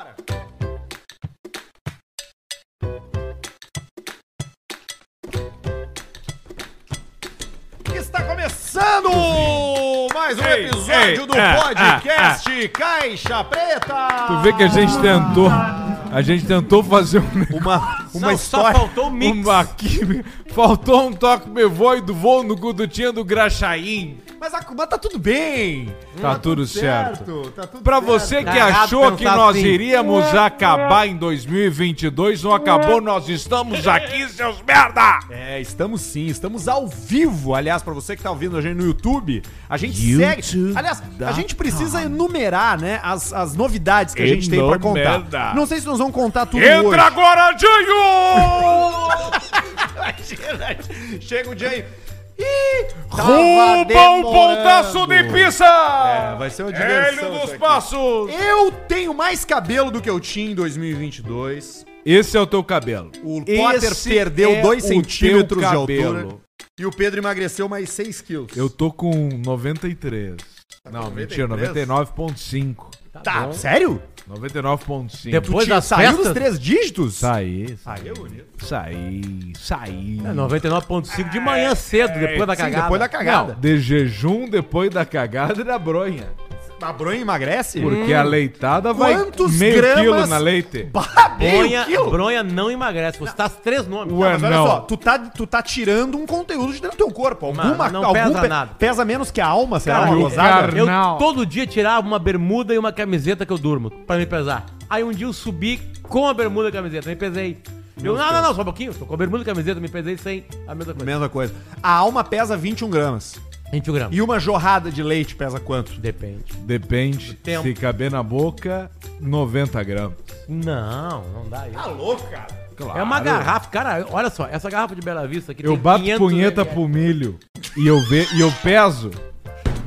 Bora. Está começando mais um Ei, episódio ei, do ah, podcast Caixa Preta. Tu vê que a gente tentou. A gente tentou fazer um, uma, uma Não, história. só faltou o mix. uma química. Faltou um toque me voe do voo no Gudutinha do Graxaim. Mas, tá tudo bem. Tá tudo certo. Tá tudo Pra certo. você que Tá achou que pensar nós assim. iríamos acabar em 2022, não acabou, nós estamos aqui, seus merda! É, estamos sim, estamos ao vivo. Aliás, pra você que tá ouvindo a gente no YouTube, a gente YouTube segue. Aliás, a gente precisa enumerar, né, as, as novidades que a gente tem pra contar. Não sei se nós vamos contar tudo Entra hoje. agora, Dinho! Chega o dia Ruba um demorando. pontaço de pizza! É, vai ser uma diversão Hélio dos. Passos! Eu tenho mais cabelo do que eu tinha em 2022. Esse é o teu cabelo. O Potter Esse perdeu é 2 o centímetros de altura. cabelo. E o Pedro emagreceu mais 6 quilos. Eu tô com 93. Não, mentira, 99.5. Tá, sério? 99.5. Depois das saiu festas? dos três dígitos? Saí, bonito. saí, saí. É, 99.5 de manhã cedo, depois da Sim, cagada. depois da cagada. De jejum depois da cagada e da bronha. A bronha emagrece? Porque a leitada vai Quantos meio gramas- quilo na leite. Bah, meio Bronha, quilo. bronha não emagrece. Você tá três nomes. Ué, Mas olha não. só, tu tá, tu tá tirando um conteúdo de dentro do teu corpo. Alguma, Mano, não algum pesa pe- nada. Pesa menos que a alma, será? Cara, uma gozada? Eu Carnal. todo dia tirava uma bermuda e uma camiseta que eu durmo, pra me pesar. Aí um dia eu subi com a bermuda e a camiseta, me pesei. Eu, não, não, não, só um pouquinho. Tô com a bermuda e a camiseta, me pesei sem a mesma coisa. Mesma coisa. A alma pesa 21 gramas. 21 gramas. E uma jorrada de leite pesa quanto? Depende. Depende. tempo. Se caber na boca, 90 gramas. Não, não dá isso. Tá louco, cara. Claro. É uma garrafa, cara, olha só, essa garrafa de Bela Vista aqui Eu tem bato 500 punheta ml. pro milho e eu, ve e eu peso.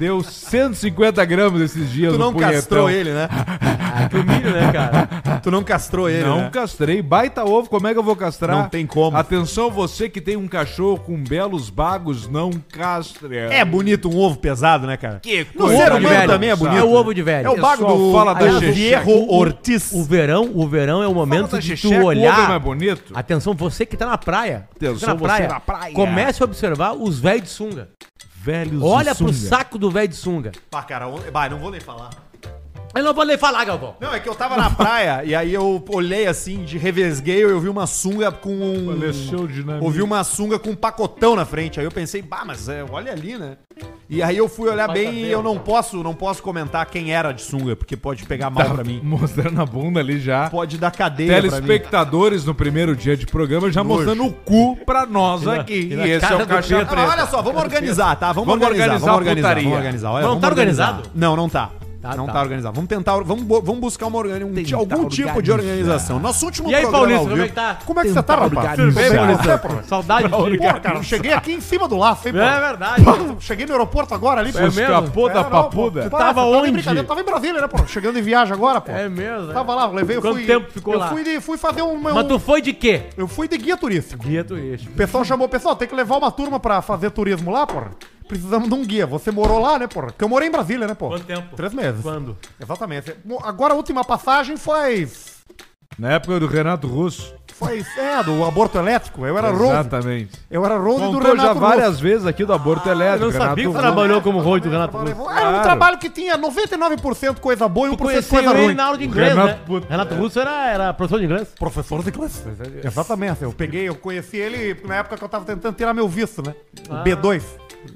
Deu 150 gramas esses dias Tu não castrou ele, né? Ah, que o milho, né, cara? Tu não castrou ele, Não né? castrei. Baita ovo, como é que eu vou castrar? Não tem como. Atenção, você que tem um cachorro com belos bagos, não castre. É bonito um ovo pesado, né, cara? Que coisa ser de humano velho, também é bonito. É o ovo de velho. É o bago do fala da. Fierro Ortiz. O verão, o verão é o momento de tu o ovo é olhar. mais bonito. Atenção, você que tá na praia. Atenção, Você tá você na praia. Comece a observar os velhos de sunga. Velhos de Olha pro sunga. saco do velho de sunga. Pá, cara, on- bah, não vou nem falar. Eu não vou nem falar, Galvão. Não, é que eu tava na praia e aí eu olhei assim, de revesguei, eu vi uma sunga com um. Faleceu dinamite. Ouvi uma sunga com um pacotão na frente. Aí eu pensei, bah, mas é, olha ali, né? E aí eu fui olhar bem e eu não posso, não posso comentar quem era de sunga, porque pode pegar mal Tá pra mim. mostrando a bunda ali já. Pode dar cadeia pra mim. Telespectadores no primeiro dia de programa já Nojo. mostrando o cu pra nós aqui. e E, esse é o Caixa Pedro. Ah, Preta. olha só, vamos organizar, tá? Vamos, Vamos organizar, organizar vamos organizar, putaria. vamos organizar. Olha, Não vamos tá organizar. organizado? Não, não tá. Tá, não tá. tá. organizado. Vamos tentar, vamos, vamos buscar uma um- Tentar algum tipo de organizar. organização. Nosso último E aí, programa Paulista, ao como é vivo- que tá? Como é que você tá, Tentar rapaz? Tudo bem, Paulista? Saudade de. Pô, cara, eu cheguei aqui em cima do laço, hein, pô? É verdade. Cheguei no aeroporto agora ali, pô. É mesmo? Escapou da É, papuda. pô. Tava Para, onde? brincadeira, Eu tava em Brasília, né, pô? Chegando em viagem agora, pô. É mesmo, né? Tava lá, levei, eu Quanto fui... tempo ficou eu lá? Fui, de- fui fazer um... Mas tu foi de quê? Eu fui de guia turístico. Guia turístico. O pessoal chamou, pessoal, tem que levar uma turma pra fazer turismo lá, porra. Precisamos de um guia. Você morou lá, né, porra? Porque eu morei em Brasília, né, pô? Quanto tempo? Três meses. Quando? Exatamente. Agora a última passagem foi... Na época do Renato Russo. Foi, é, do aborto elétrico. Eu era Rose. Exatamente. Eu era Rose do Renato já Russo. várias vezes aqui do aborto Eu elétrico. não sabia que Renato você trabalhou como rosto do Renato Era Russo. um Claro. trabalho que tinha 99% coisa boa e 1% Tu conheceu coisa ele ruim. na aula de inglês, Renato né? Renato Russo era, era professor de inglês. Professor de inglês. Exatamente. Eu peguei, eu conheci ele na época que eu tava tentando tirar meu visto, né? O Ah. B2.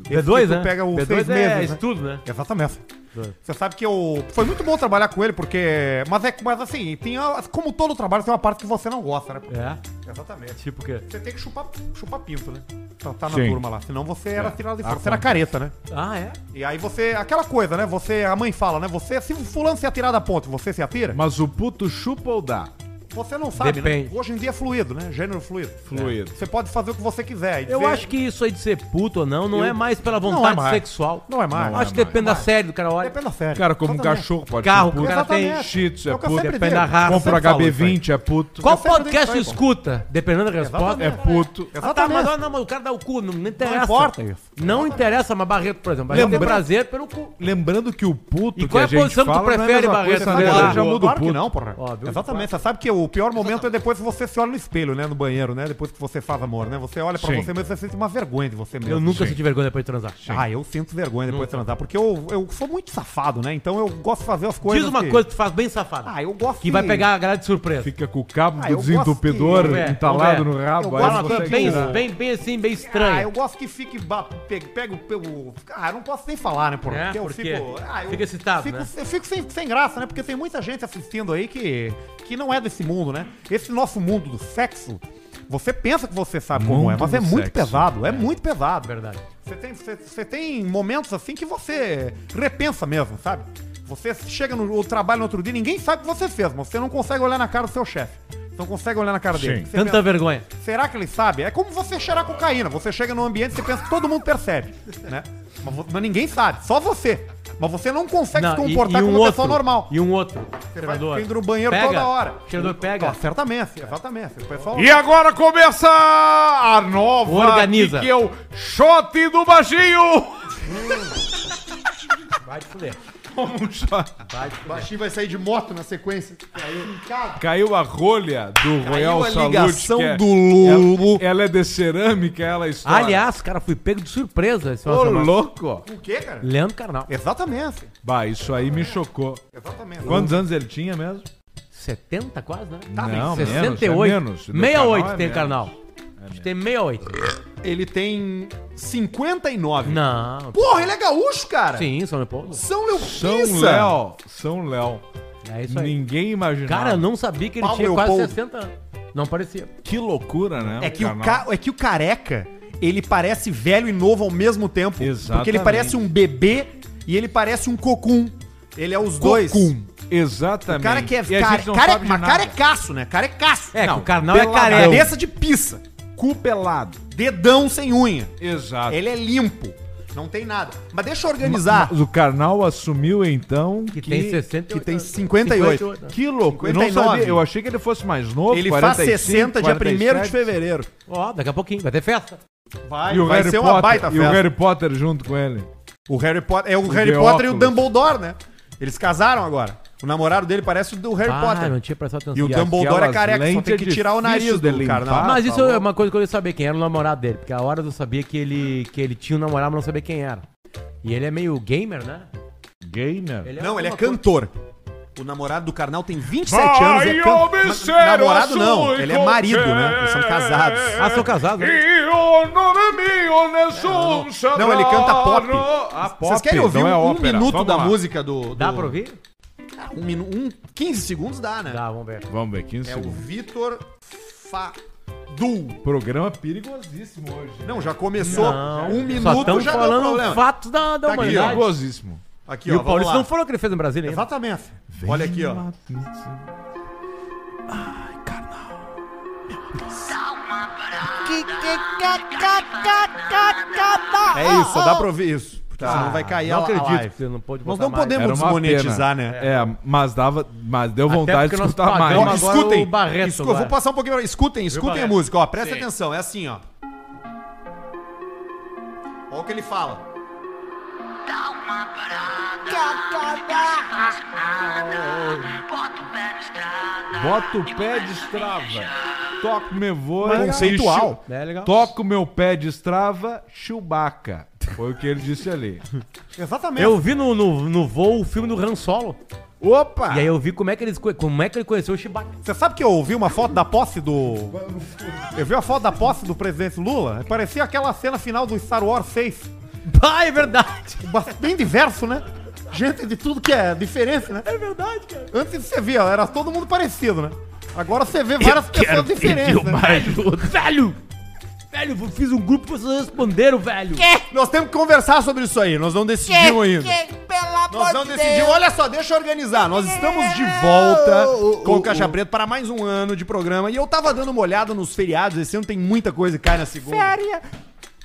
Esse B2, que tu né? pega os B2 seis é meses, né? estudo, né? Exatamente. Você sabe que eu. Foi muito bom trabalhar com ele, porque. Mas é mas assim, tem a- como todo trabalho, tem uma parte que você não gosta, né? É. Exatamente. Tipo o quê? Você tem que chupar, chupar pinto, né? Pra tá na Sim. turma lá. Senão você era É. tirado de Ah, fora. Você era careta, né? Ah, é? E aí você. Aquela coisa, né? Você. A mãe fala, né? Você. Se fulano se atirar da ponte, você se atira? Mas o puto chupa ou dá? Você não sabe, Depende. né? Hoje em dia é fluido, né? Gênero fluido. Fluido. Você pode fazer o que você quiser. e Eu dizer- acho que isso aí de ser puto ou não, não Eu- é mais pela Não vontade é mais. sexual. Não é mais. Acho Não é que depende da série do cara olha. Depende da série. Cara, como um Exatamente. cachorro pode Carro, ser puto. o cara tem Tzu é É puto. Depende digo. da raça. Compra Eu sempre falo isso aí. HB20 é puto. Qual podcast pô. escuta? Dependendo da resposta. É puto. Ah, tá, mas Exatamente. não, mas o cara dá o cu, não, não interessa. Não importa isso. Não interessa, mas Barreto, por exemplo. Barreto tem prazer pelo cu. Lembrando que o puto E qual é a posição que tu não é prefere, Barreto, né? Já muda o puto. não, porra. Exatamente. Você sabe que o pior momento é depois que você se olha no espelho, né? No banheiro, né? Depois que você faz amor, né? Você olha pra Sim. você mesmo e você sente uma vergonha de você mesmo. Eu nunca Sim. senti vergonha depois de transar. Ah, eu sinto vergonha depois de transar, porque eu, eu sou muito safado, né? Então eu gosto de fazer as coisas. Diz uma que- coisa que tu faz bem safada. Ah, eu gosto que vai pegar a galera de surpresa. Fica com o cabo Ah, do desentupidor que- entalado no rabo. Eu aí gosto bem, tirar. bem, bem assim, bem Ah, estranha. eu gosto que fique. Pega o. pego- Ah, eu não posso nem falar, né? É, porque eu fico. Ah, eu Fica excitado, fico, né? Eu fico sem, sem graça, né? Porque tem muita gente assistindo aí que, que não é desse mundo, né? Esse nosso mundo do sexo. Você pensa que você sabe como é, Mundo mas é muito sexo. pesado, é, muito pesado. Verdade. Você tem, você, você tem momentos assim que você repensa mesmo, sabe? Você chega no trabalho no outro dia, ninguém sabe o que você fez, mas você não consegue olhar na cara do seu chefe. Você não consegue olhar na cara dele. Você Tanta pensa, vergonha. Será que ele sabe? É como você cheirar cocaína. Você chega num ambiente e você pensa que todo mundo percebe, né? Mas, vo- mas ninguém sabe, só você. Mas você não consegue Não, se e- comportar e um como uma outro, pessoa normal. E um outro. Você vai Treinador. indo no banheiro Pega. toda hora. O treinador pega. Ah, certamente, exatamente. O pessoal... E agora começa a nova Organiza. que é o shot do baixinho. Vai te fuder. Um shot. Fuder. Baixinho vai sair de moto na sequência. Caiu a rolha do Royal a Salute. ligação que é- do Lobo. Ela, ela é de cerâmica, ela estoura. Aliás, cara, fui pego de surpresa esse Ô, final de semana. louco. O quê, cara? Leandro Carnal. Exatamente. Bah, isso aí me chocou. Exatamente. Quantos anos ele tinha mesmo? 70 quase, né? Tá bem, não, 68. menos, é menos. Do 68 canal é tem menos. carnal. Que tem 68. Ele tem 59. Não. Porra, ele é gaúcho, cara. Sim, São Leopoldo. São Léo São. Léo. São Léo. É isso aí. Ninguém imaginava. Cara, eu não sabia que ele Paulo tinha quase Leopoldo. 60 anos. Não parecia. Que loucura, né? É que, o ca... é que o careca, ele parece velho e novo ao mesmo tempo. Exatamente. Porque ele parece um bebê e ele parece um cocum. Ele é os dois. Cocum. Exatamente. O cara que é E a gente não sabe de mas nada. carecaço, né? Carecaço. É, Não, que o carnal é peladão. careca. Cabeça de pizza. Cu pelado. Dedão sem unha. Exato. Ele é limpo. Não tem nada. Mas deixa eu organizar. Mas o Karnal assumiu então Que tem 68 que tem anos. 58. 58. Que louco. Eu não 59. sabia. Eu achei que ele fosse mais novo. Ele faz 45, 60 dia 1 de 47. fevereiro. Ó, daqui a pouquinho, vai ter festa. Vai, E o vai Harry ser Potter, uma baita E o festa. Harry Potter junto com ele. O Harry Potter. É o, Harry de Potter e o. Dumbledore, né? Eles casaram agora. O namorado dele parece o do Harry ah, Potter. não tinha prestado atenção. E o Dumbledore é careca, só tem que tirar o nariz difícil do de limpar. carnal. Mas isso falou. é uma coisa que eu queria saber quem era o namorado dele. Porque a hora eu sabia que ele, que ele tinha um namorado, mas não sabia quem era. E ele é meio gamer, né? Gamer. Ele Não, ele é cantor. O namorado do Carnal tem 27 Vai anos e é cantor. obedecer Namorado não, ele é marido, né? Eles são casados. Ah, sou casado, né? Nome mio nessun saprà. Não, ele canta pop. Ah, pop. Vocês querem ouvir não é um, um minuto Vamos da lá. música do, do- Dá pra ouvir? Um, minu... um 15 segundos dá, né? Dá, vamos ver. Vamos ver, 15 É o segundos. Vitor Fadu. Programa perigosíssimo hoje. Não, já começou. Não, um Só minuto estão já deu falando problema. fatos da, da Tá aqui, ó. humanidade. Perigosíssimo. Aqui, E ó, o vamos Paulista lá. não falou que ele fez no Brasília ainda. Exatamente. Olha aqui, ó. É isso, só dá pra ouvir isso. Porque senão vai cair Não a, a acredito live. que você não pôde Nós não mais. podemos Era uma desmonetizar, pena. né? É, mas dava, mas deu Até vontade de escutar mais. Ó, agora escutem. o Barreto Escu- vou passar um pouquinho. pra- Escutem, escutem a música, ó. Presta atenção, é assim, ó. Olha o que ele fala. Bota o pé de estrava. Toca o meu voo. Conceitual. É legal. Toca o meu pé de estrava, Chewbacca. Foi o que ele disse ali. Exatamente. Eu vi no, no, no voo o filme do Han Solo. Opa! E aí eu vi como é que, eles, como é que ele conheceu o Chewbacca. Você sabe que eu ouvi uma foto da posse do. Eu vi a foto da posse do presidente Lula? Parecia aquela cena final do Star Wars 6. Ah, é verdade. Bem diverso, né? Gente de tudo que é diferente, né? É verdade, cara. Antes você via, era todo mundo parecido, né? Agora você vê várias pessoas diferentes. Né? Velho! Velho, eu fiz um grupo e vocês responderam, velho. Nós temos que conversar sobre isso aí, nós não decidimos ainda. pela Nós não decidimos. Olha só, deixa eu organizar. Nós estamos de volta com o Caixa Preto para mais um ano de programa. E eu tava dando uma olhada nos feriados. Esse ano tem muita coisa que cai na segunda.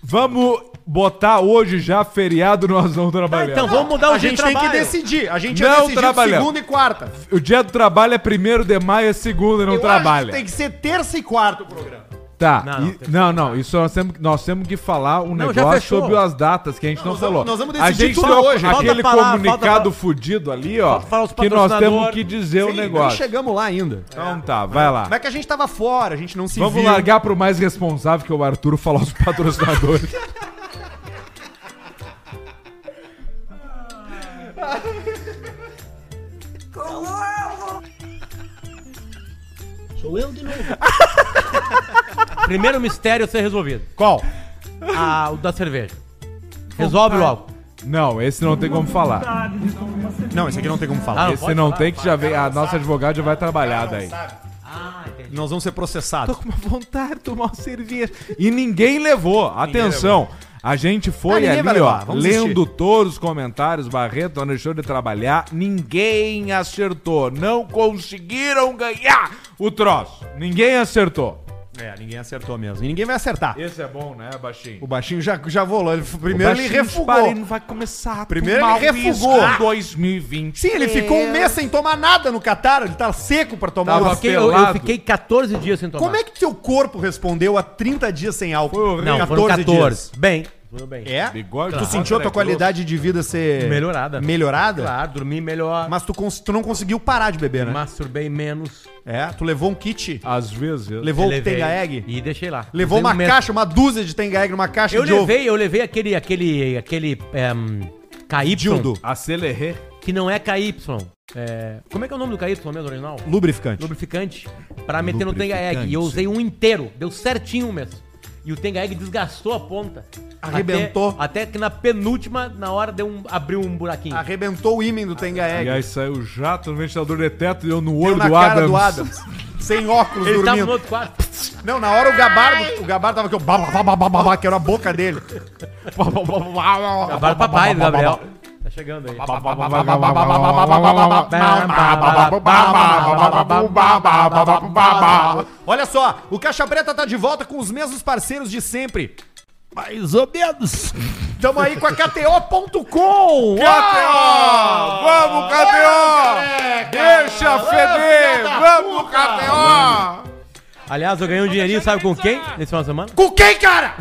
Vamos botar hoje já feriado, nós não trabalhamos. Então vamos mudar o A dia de gente tem que trabalho. decidir. A gente Não ia decidir trabalhamos. segunda e quarta. O dia do trabalho é primeiro de maio, é segunda, não eu trabalha. acho que tem que ser terça e quarta o programa. Tá, Não, não, não, não, não, não, isso nós temos, nós temos que falar um Não, negócio sobre as datas que a gente não, nós falou. vamos- nós vamos a decidir gente tudo hoje. aquele falar, comunicado falta- fudido ali, ó, que nós temos que dizer o Sim, Nem negócio. chegamos lá ainda. Então tá, vai lá. Como é que a gente tava fora, a gente não se Vamos viu. largar pro mais responsável, que é o Arthur, falar os patrocinadores. Sou eu de novo. Primeiro mistério a ser resolvido. Qual? Ah, o da cerveja. Resolve logo. não, esse não tem como falar. Não, esse aqui não tem como falar. Ah, não Esse pode não falar? tem que já vem. A nossa advogada já vai trabalhar daí. Ah, entendi. Nós vamos ser processados. com uma vontade de tomar uma cerveja. E ninguém levou. Atenção. A gente Ah, foi vai ali, ó, lendo todos os comentários. Barreto não deixou de trabalhar. Ninguém acertou. Não conseguiram ganhar o troço. Ninguém acertou. É, ninguém acertou mesmo. E ninguém vai acertar. Esse é bom, né, baixinho? O baixinho já, já volou. Ele, primeiro ele refugou. Ele vai começar a Primeiro tomar ele refugou. uísque em 2020. Sim, ele ficou um mês sem tomar nada no Catar. Ele tá seco pra tomar Tava. Eu fiquei, eu, eu pelado. fiquei 14 dias sem tomar. Como é que teu corpo respondeu a 30 dias sem álcool? Foi horrível. Não, foram 14. Bem, tudo bem. É? Bigode, Tu sentiu a tua qualidade de vida ser... Melhorada. Melhorada? Claro, dormi melhor. Mas tu, cons- tu não conseguiu parar de beber, né? Masturbei menos. É, tu levou um kit, Às vezes. levou o Levei Tenga Egg, E deixei lá. levou Usei uma um caixa, uma dúzia de Tenga Egg numa caixa Eu de ovo. levei, eu levei aquele, aquele, aquele um, KY, Dildo. Acelerê. que não é KY. É, como é que é o nome do KY mesmo, original? Lubrificante. Lubrificante. Pra meter no Tenga Egg. E eu usei um inteiro. Deu certinho mês. E o Tenga Egg desgastou a ponta. Arrebentou. Até, até que na penúltima, na hora, deu um, abriu um buraquinho. Arrebentou o ímã do Tenga E aí saiu o jato no ventilador de teto e deu no Deu olho na do cara Adams. do Adams. Sem óculos, Ele tava dormindo. no outro quarto. Não, na hora o Gabardo, o Gabardo tava aqui, ó, que era a boca dele. Acabaram o papai do Gabriel. Chegando aí. Olha só, o Caixa Preta tá de volta com os mesmos parceiros de sempre. Mais ou menos. Tamo aí com a KTO.com. KTO! Vamos, KTO! Deixa feder! Vamos, KTO! Aliás, eu ganhei um dinheirinho, sabe com quem? Nesse final de semana? Com quem, cara?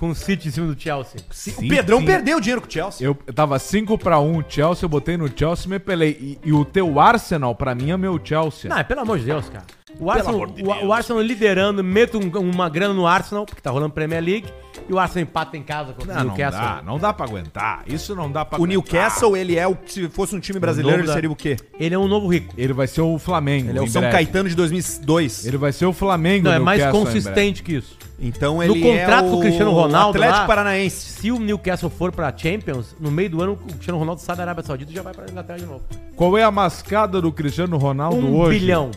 Com o City em cima do Chelsea. o Pedrão perdeu dinheiro com o Chelsea. Eu eu tava 5 pra 1 Chelsea, eu botei no Chelsea e me pelei. E, e o teu Arsenal, pra mim, é meu Chelsea. Não, pelo amor de Deus, cara. O Arsenal, o, o Arsenal liderando, meto um- uma grana no Arsenal, porque tá rolando Premier League, e o Arsenal empata em casa contra Não, o não Newcastle. dá, não dá pra aguentar. Isso não dá pra O aguentar. Newcastle, ele é o. Se fosse um time brasileiro, ele da- seria o quê? Ele é um novo rico. Ele vai ser o Flamengo. Ele é o São breve. Caetano de 2002. Ele vai ser o Flamengo. Não, é mais Newcastle consistente que isso. Então ele contrato é o com o Cristiano Ronaldo Atlético lá- Paranaense. Se o Newcastle for pra Champions, no meio do ano o Cristiano Ronaldo sai da Arábia Saudita e já vai pra Inglaterra de novo. Qual é a mascada do Cristiano Ronaldo Um hoje? bilhão.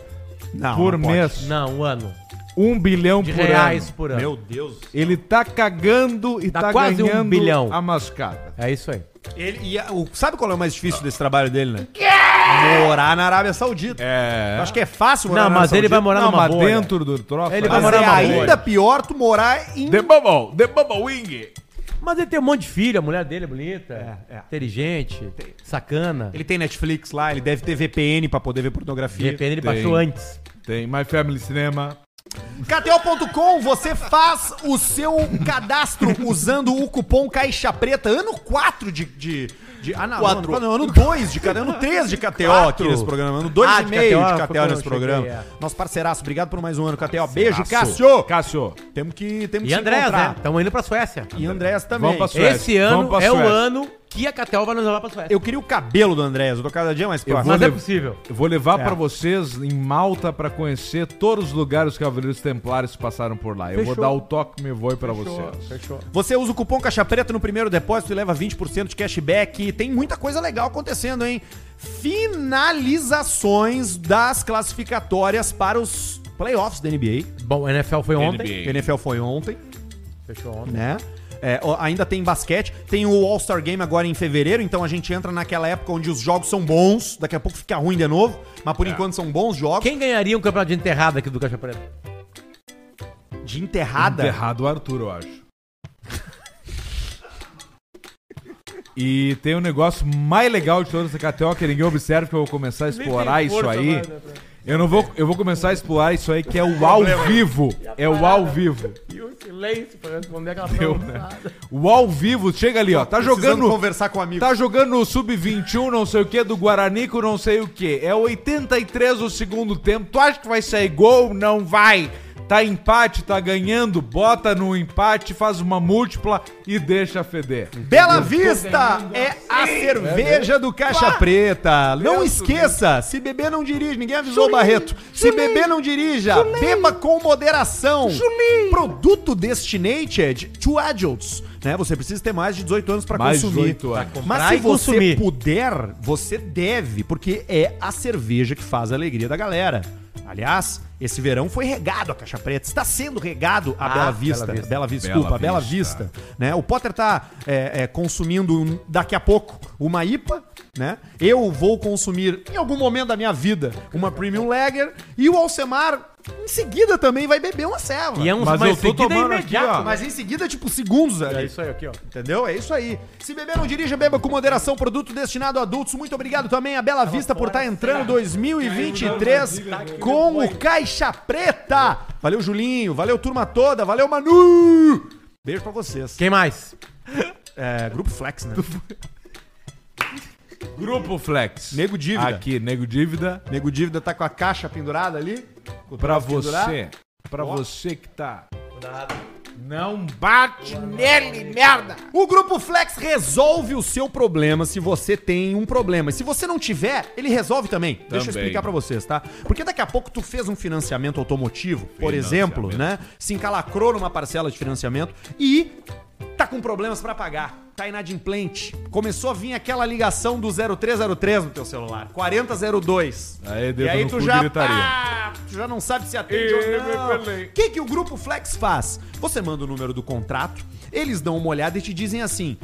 Não, por não pode. mês. Não, um ano. Um bilhão De por reais ano. por ano. Meu Deus. Ele tá cagando e Dá tá quase um ganhando bilhão. a mascada. É isso aí. Ele, e a- o, sabe qual é o mais difícil desse trabalho dele, né? Morar na Arábia Saudita. É. Eu acho que é fácil morar Não, na Arábia mas ele vai Saudita. morar não, numa mas bolha. dentro do troço. Ele vai Mas morar é numa ainda bolha. pior tu morar em... The Bubble, The Bubble Wing. Mas ele tem um monte de filho, a mulher dele é bonita, É, é. inteligente, sacana. Ele tem Netflix lá, ele deve ter VPN pra poder ver pornografia. VPN ele Tem. baixou antes. Tem My Family Cinema. KTO.com, você faz o seu cadastro usando o cupom Caixa Preta, ano 4 de. de, de ah, não, Quatro. ano, ano 2 de KTO, ano 3 de KTO aqui nesse programa, ano 2 Ah, e de meio KTO, de foi KTO nesse eu programa. cheguei, é. Nosso parceiraço, obrigado por mais um ano, KTO. Beijo, Cássio. Cássio! Temos que, temos E que Andréas, né? Estamos indo pra Suécia. E Andréas também. Vamos pra Suécia. Esse ano Vamos pra é o Suécia. ano que a Catel vai nos levar pra Suécia. Eu queria o cabelo do Andréas, eu tô cada dia mais próximo. Mas é possível. Eu vou levar É. pra vocês em Malta pra conhecer todos os lugares que os Cavaleiros Templários passaram por lá. Eu vou Fechou. dar o toque me voe pra vocês. Fechou. Você usa o cupom Caixa Preta no primeiro depósito e leva 20% de cashback. Tem muita coisa legal acontecendo, hein? Finalizações das classificatórias para os playoffs da NBA. Bom, o NFL foi ontem. NBA. NFL foi ontem, Fechou ontem. né? É, ainda tem basquete, tem o All-Star Game agora em fevereiro, então a gente entra naquela época onde os jogos são bons, daqui a pouco fica ruim de novo, mas por enquanto são bons jogos. Quem ganharia um campeonato de enterrada aqui do Caixa Preta? De enterrada. Errado o Arthur, eu acho. E tem um negócio mais legal de toda essa KTO que ninguém observa que eu vou começar a explorar isso aí. Eu não vou, eu vou começar a explorar isso aí que é o ao vivo. É o ao vivo. E o silêncio pra responder aquela Deu, né? O ao vivo, chega ali, ó. Tá Precisando jogando conversar com um amigo. Tá jogando o sub-21, não sei o que, do Guarani com não sei o que. É 83 o segundo tempo. Tu acha que vai sair gol? Não vai. Tá empate, tá ganhando, bota no empate, faz uma múltipla e deixa feder. Bela Vista é a cerveja do Caixa Preta. Não esqueça, se beber não dirige, ninguém avisou Barreto. Se beber não dirija, beba com moderação. Produto destinated to adults. Né? Você precisa ter mais de 18 anos para consumir. 18 anos. Mas se você consumir. puder, você deve, porque é a cerveja que faz a alegria da galera. Aliás, esse verão foi regado a Caixa Preta. Está sendo regado a Ah, Bela Vista. Bela Vista. Bela Vista, Bela desculpa, Bela Vista. Vista. Né? O Potter tá é, é, consumindo um- daqui a pouco uma IPA, né? Eu vou consumir em algum momento da minha vida uma Premium Lager e o Alcemar em seguida também vai beber uma ceva. E é um Mas mas eu tô seguida tomando imediato, aqui, ó. né? Mas em seguida, tipo, segundos ali. É isso aí, aqui, ó. Entendeu? É isso aí. Se beber não dirija, beba com moderação. Produto destinado a adultos. Muito obrigado também a Bela Vista por estar entrando 2023 com o Caixa Preta. Valeu, Julinho. Valeu, turma toda. Valeu, Manu. Beijo pra vocês. Quem mais? É, Grupo Flex, né? Grupo Flex. Nego Dívida. Aqui, Nego Dívida. Nego Dívida tá com a caixa pendurada ali. Pra você. Pra Ó. você que tá. Não bate nele, merda! O Grupo Flex resolve o seu problema se você tem um problema. E se você não tiver, ele resolve também. Deixa eu Também. explicar pra vocês, tá? Porque daqui a pouco tu fez um financiamento automotivo, por exemplo, né? Se encalacrou numa parcela de financiamento e tá com problemas pra pagar. Tá inadimplente. Começou a vir aquela ligação do 0303 no teu celular. 4002. Aí, e aí tu já, gritaria. ah, tu já não sabe se atende Ih, ou não. O que, que o Grupo Flex faz? Você manda o número do contrato, eles dão uma olhada e te dizem assim: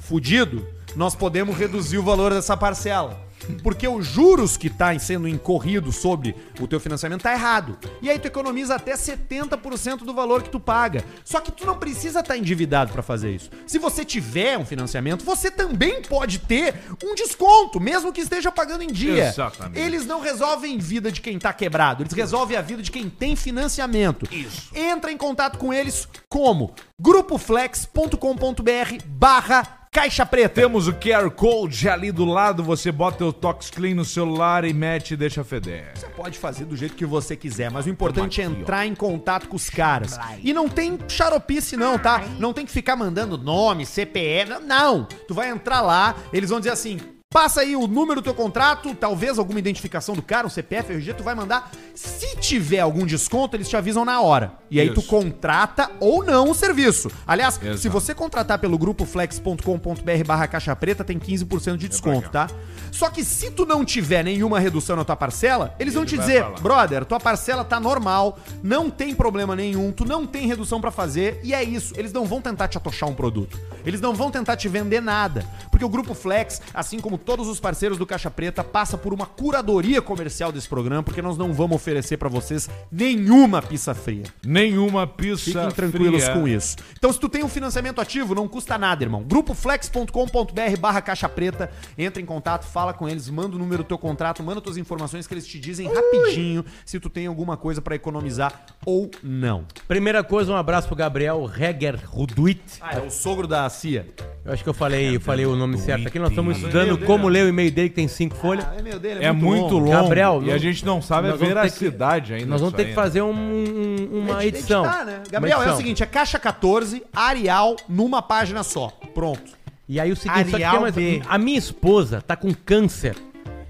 fudido, nós podemos reduzir o valor dessa parcela. Porque os juros que tá sendo incorrido sobre o teu financiamento tá errado. E aí tu economiza até 70% do valor que tu paga. Só que tu não precisa estar endividado pra fazer isso. Se você tiver um financiamento, você também pode ter um desconto, mesmo que esteja pagando em dia. Exatamente. Eles não resolvem vida de quem tá quebrado, eles resolvem a vida de quem tem financiamento. Isso. Entra em contato com eles como grupoflex.com.br barra caixa preta. Temos o QR Code ali do lado, você bota o Tox Clean no celular e mete e deixa feder. Você pode fazer do jeito que você quiser, mas o importante é aqui, entrar em contato com os caras. E não tem xaropice não, tá? Não tem que ficar mandando nome, CPF, não. Tu vai entrar lá, eles vão dizer assim... Passa aí o número do teu contrato, talvez alguma identificação do cara, um CPF, RG, tu vai mandar. Se tiver algum desconto, eles te avisam na hora. E aí tu Isso. contrata ou não o serviço. Aliás, Exato. se você contratar pelo grupo flex.com.br barra caixa preta, tem 15% de desconto, tá? Só que se tu não tiver nenhuma redução na tua parcela, eles vão te dizer, falar. brother, tua parcela tá normal, não tem problema nenhum, tu não tem redução pra fazer, e é isso. Eles não vão tentar te atochar um produto. Eles não vão tentar te vender nada. Porque o Grupo Flex, assim como todos os parceiros do Caixa Preta, passa por uma curadoria comercial desse programa, porque nós não vamos oferecer pra vocês nenhuma pizza fria. Nenhuma pizza Fiquem tranquilos fria. com isso. Então, se tu tem um financiamento ativo, não custa nada, irmão. Grupoflex.com.br barra caixa preta. Entra em contato, fala com eles, manda o número do teu contrato, manda tuas informações que eles te dizem rapidinho se tu tem alguma coisa pra economizar ou não. Primeira coisa, um abraço pro Gabriel Reger Ruduit. Ah, é o sogro da CIA. Eu acho que eu falei, eu falei o nome certo aqui. Nós estamos estudando como ler o e-mail dele, que tem cinco folhas. é meu dele, É muito longo. Gabriel, e não- a gente não sabe a nós vamos ter que- veracidade ainda. Nós vamos ter que fazer um- um- uma edição. né? Uma Gabriel, é o edição. seguinte, é caixa 14, Arial, numa página só. Pronto. E aí o seguinte, só que Arial tem mais- B. a minha esposa tá com câncer.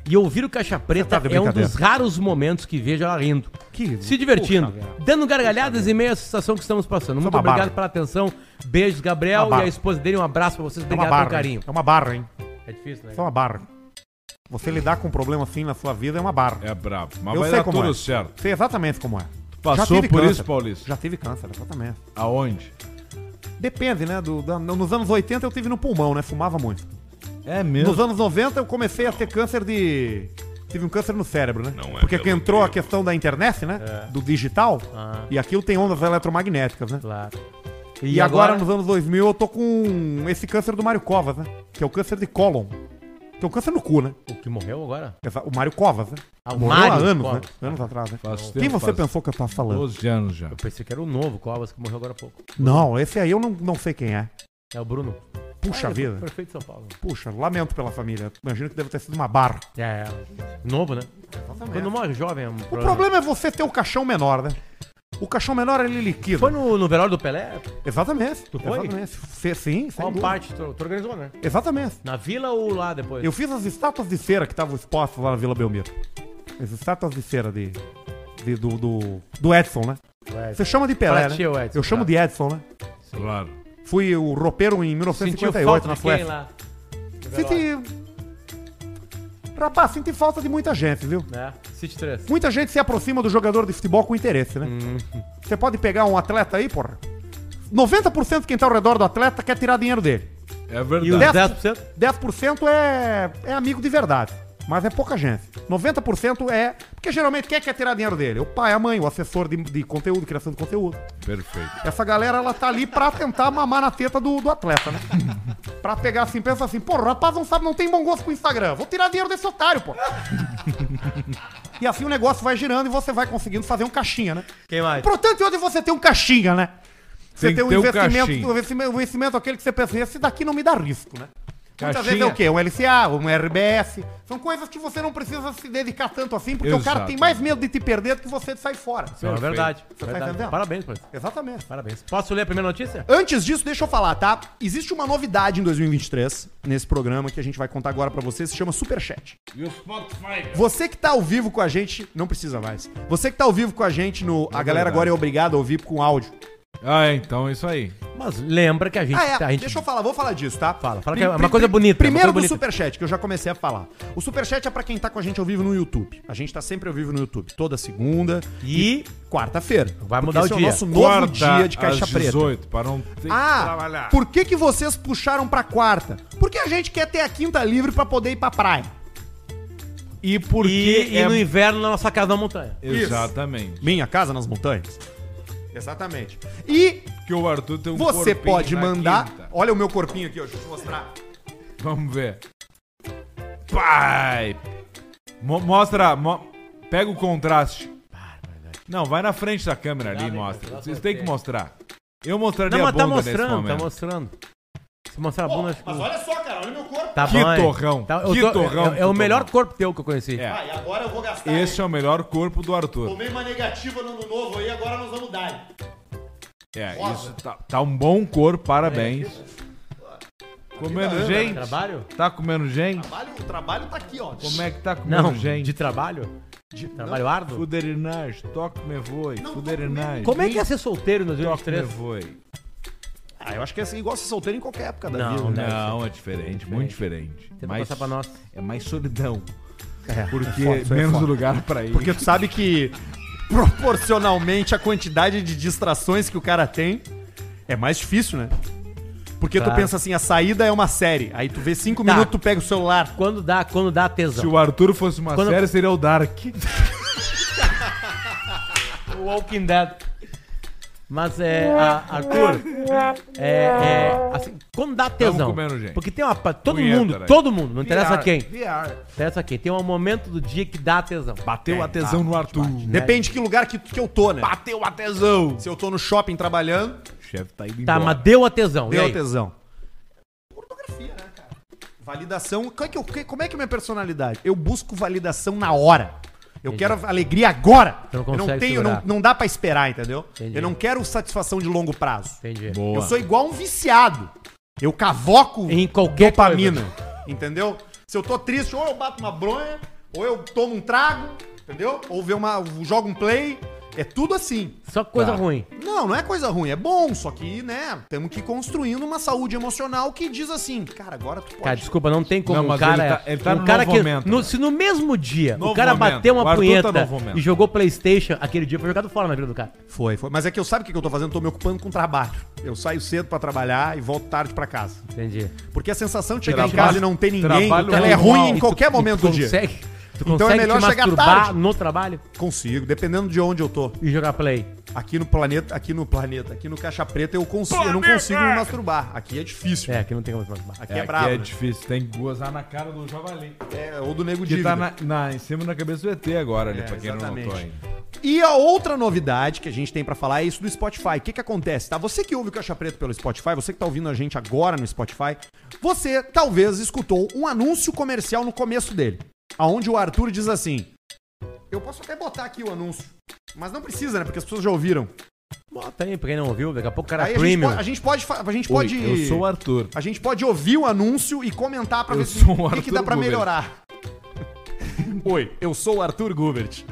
E ouvir o Caixa Preta tá é um dos raros momentos que vejo ela rindo. Que- se divertindo, Puxa dando gargalhadas em meio à situação que estamos passando. Muito uma obrigado barra. pela atenção. Beijos, Gabriel barra. e a esposa dele. Um abraço pra vocês. É Obrigado barra. pelo carinho. É uma barra, hein? É difícil, né? É uma barra. Você lidar com um problema assim na sua vida é uma barra. É brabo. Mas Eu vai sei dar como tudo é. certo. Sei exatamente como é. Passou tive por câncer. isso, Paulista? Já tive câncer, exatamente. Aonde? Depende, né? Do, da- nos anos 80 eu tive no pulmão, né? Fumava muito. É mesmo. Nos anos 90 eu comecei a ter câncer de. Tive um câncer no cérebro, né? Não é Porque que pelo entrou a questão da internet, né? Do digital. Ah. E aquilo tem ondas eletromagnéticas, né? Claro. E, agora, nos anos 2000, eu tô com esse câncer do Mário Covas, né? Que é o câncer de cólon. Que é o câncer no cu, né? O que morreu agora? O Mário Covas, né? Ah, o Morreu Mário há anos, Covas. né? Anos atrás, né? Faz Quem tempo, você faz pensou que eu tava falando? 12 anos já. Eu pensei que era o novo Covas que morreu agora há pouco. Não, esse aí eu não, não sei quem é. É o Bruno. Puxa ele é vida. Prefeito de São Paulo. Puxa, lamento pela família. Imagino que deve ter sido uma barra. É, é. Novo, né? Quando morre jovem é um O problema. problema é você ter o caixão menor, né? O caixão menor ele liquida. Foi no, no velório do Pelé? Exatamente. Tu foi? Exatamente. Cê- sim, Qual dúvida. parte tu, tu organizou, né? Exatamente. Na vila ou lá depois? Eu fiz as estátuas de cera que estavam expostas lá na Vila Belmiro. As estátuas de cera de, de- do, do, do Edson, né? Você chama de Pelé, né? o Edson, Eu chamo tá. de Edson, né? Claro. Fui o roupeiro em Sentiu 1958 falta na Suécia. lá? Senti... Rapaz, senti falta de muita gente, viu? Né? City 3. Muita gente se aproxima do jogador de futebol com interesse, né? Hum. Você pode pegar um atleta aí, porra. 90% de quem tá ao redor do atleta quer tirar dinheiro dele. É E os verdade. 10%? 10% é, é amigo de verdade. Mas é pouca gente. 90% é. Porque geralmente quem quer tirar dinheiro dele? O pai, a mãe, o assessor de, de conteúdo, criação de conteúdo. Perfeito. Essa galera, ela tá ali pra tentar mamar na teta do, do atleta, né? pra pegar assim, pensa assim, pô, o rapaz não sabe, não tem bom gosto pro Instagram. Vou tirar dinheiro desse otário, pô. e assim o negócio vai girando e você vai conseguindo fazer um caixinha, né? Quem mais? Importante hoje você ter um caixinha, né? Você Tem que um investimento, um investimento, um investimento aquele que você pensa, esse daqui não me dá risco, né? Muitas vezes é o quê? Um LCA, um RBS. São coisas que você não precisa se dedicar tanto assim, porque o cara Exato. tem mais medo de te perder do que você de sair fora. É verdade. Você tá verdade. entendendo? Parabéns, pô. Exatamente. Parabéns. Posso ler a primeira notícia? Antes disso, deixa eu falar, tá? Existe uma novidade em 2023 nesse programa que a gente vai contar agora pra vocês, se chama Superchat. E o Spotify? Você que tá ao vivo com a gente, não precisa mais. Você que tá ao vivo com a gente no, a galera verdade. agora é obrigada a ouvir com áudio. Ah, é, então é isso aí. Mas lembra que a gente... Ah, é. tá- a gente Deixa eu falar, vou falar disso, tá? Fala, fala que é uma coisa bonita, Primeiro uma do coisa bonita. Superchat, que eu já comecei a falar. O Superchat é pra quem tá com a gente ao vivo no YouTube. A gente tá sempre ao vivo no YouTube, toda segunda E quarta-feira. Vai mudar o esse é dia. o nosso novo Quarta dia de caixa às preta. 18, para não ter que Ah, trabalhar. por que, que vocês puxaram pra quarta? Porque a gente quer ter a quinta livre pra poder ir pra praia. E porque e, e é... no inverno na nossa casa na montanha. Exatamente. Minha casa nas montanhas. Exatamente. E Porque o Arthur tem um você pode mandar. quinta. Olha o meu corpinho aqui, ó. Deixa eu te mostrar. Vamos ver. Pai! Mo- mostra. mo- Pega o contraste. Não, vai na frente da câmera ali e mostra. Vocês têm que mostrar. Eu mostraria Não, a mas tá bunda nesse mostrando, tá momento. mostrando. Se mostrar a bunda, acho que... olha só, cara, olha meu corpo. Tá Que bom, é. torrão, Tá, eu que tô- torrão, É, é que o melhor torrão. corpo teu que eu conheci. É. Ah, e agora eu vou gastar. Esse é o melhor corpo do Arthur. Tomei uma negativa no ano novo aí, agora nós vamos dar. É, isso tá, tá um bom corpo, parabéns. Comendo gente? Trabalho? Tá comendo gente? Trabalho, o trabalho tá aqui, ó. Como é que tá comendo Não, gente? de trabalho? De trabalho árduo? Fuderinagem, toque-me voe, fuderinagem. Como é que é ser solteiro em Toque-me 2023? voe. Ah, eu acho que é assim, igual ser solteiro em qualquer época da Não, vida. né? Não, é diferente, muito diferente. Tenta Mais, passar pra nós. é mais solidão. É, Porque é foda, é menos foda. lugar pra ir. Porque tu sabe que proporcionalmente a quantidade de distrações que o cara tem é mais difícil, né? Porque tu Claro. pensa assim, a saída é uma série. Aí tu vê cinco Tá. minutos, tu pega o celular. Quando dá, quando dá Se tesão. o Arthur fosse uma Quando- série, seria o Dark. Walking Dead. Mas é, a- Arthur, é, é, assim, quando dá tesão. comendo gente. Porque tem uma. pa- Todo Punheta, mundo, né? todo mundo, não interessa VR, quem. VR. Interessa quem. Tem um momento do dia que dá tesão. Bateu É, a tesão no Arthur. Depende de que lugar que, que eu tô, né? Bateu a tesão. Se eu tô no shopping trabalhando, O chefe tá indo Tá, embora. mas deu a tesão. e deu aí? tesão. Pornografia, né, cara? Validação. Como é, que eu- como é que é a minha personalidade? Eu busco validação na hora. Eu Entendi. quero alegria agora. Não eu não tenho, não, não dá pra esperar, entendeu? Entendi. Eu não quero satisfação de longo prazo. Entendi. Boa. Eu sou igual um viciado. Eu cavoco Em qualquer dopamina. Entendeu? Se eu tô triste, ou eu bato uma bronha, ou eu tomo um trago, entendeu? Ou ver uma, jogo um play. É tudo assim. Só coisa Tá. ruim. Não, não é coisa ruim, é bom, só que, né, temos que ir construindo uma saúde emocional que diz assim, cara, agora tu pode. Cara, desculpa, não tem como Não, um mas cara. ele tá- ele tá um no cara novo que. momento, no- né? se no mesmo dia Novo o cara momento. bateu uma Arthur tá punheta novo momento. e jogou Playstation, aquele dia foi jogado fora na vida do cara. Foi, foi. Mas é que eu sabe o que eu tô fazendo? Tô me ocupando com trabalho. Eu saio cedo pra trabalhar e volto tarde pra casa. Entendi. Porque a sensação de chegar em Trabalho- casa e não ter ninguém, trabalho ela é normal. ruim em E qualquer tu- momento do dia. consegue, Tu Então é consegue melhor te chegar masturbar tarde. no trabalho Consigo, dependendo de onde eu tô. e jogar play. Aqui no planeta, aqui no planeta, aqui no Caixa Preta eu consigo, eu não consigo me masturbar. Aqui é difícil. É, aqui não tem como masturbar. Aqui É, é, aqui brabo. é né? difícil, tem que gozar na cara do javali. É, ou do nego Que dívida. tá na, na- em cima da cabeça do ET agora ali, É, pra quem não exatamente. notou ainda. E a outra novidade que a gente tem pra falar é isso do Spotify. O que que acontece, tá? Você que ouve o Caixa Preto pelo Spotify, você que tá ouvindo a gente agora no Spotify, você talvez escutou um anúncio comercial no começo dele, aonde o Arthur diz assim: "Eu posso até botar aqui o anúncio, mas não precisa, né? Porque as pessoas já ouviram. Bota aí, pra quem não ouviu, daqui a pouco o cara Aí é a gente, premium. pode, a gente pode, fa- a gente Oi, pode eu sou o Arthur. A gente pode ouvir o anúncio e comentar pra Eu ver se- sou o o que, que Arthur dá pra Gubert. melhorar. Oi, eu sou o Arthur Gubert.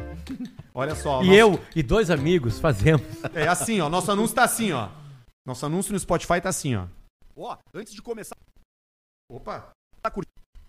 Olha só. E nosso- eu e dois amigos fazemos. É assim, ó. Nosso anúncio tá assim, ó. Nosso anúncio no Spotify tá assim, ó. Ó, antes de começar. Opa! Tá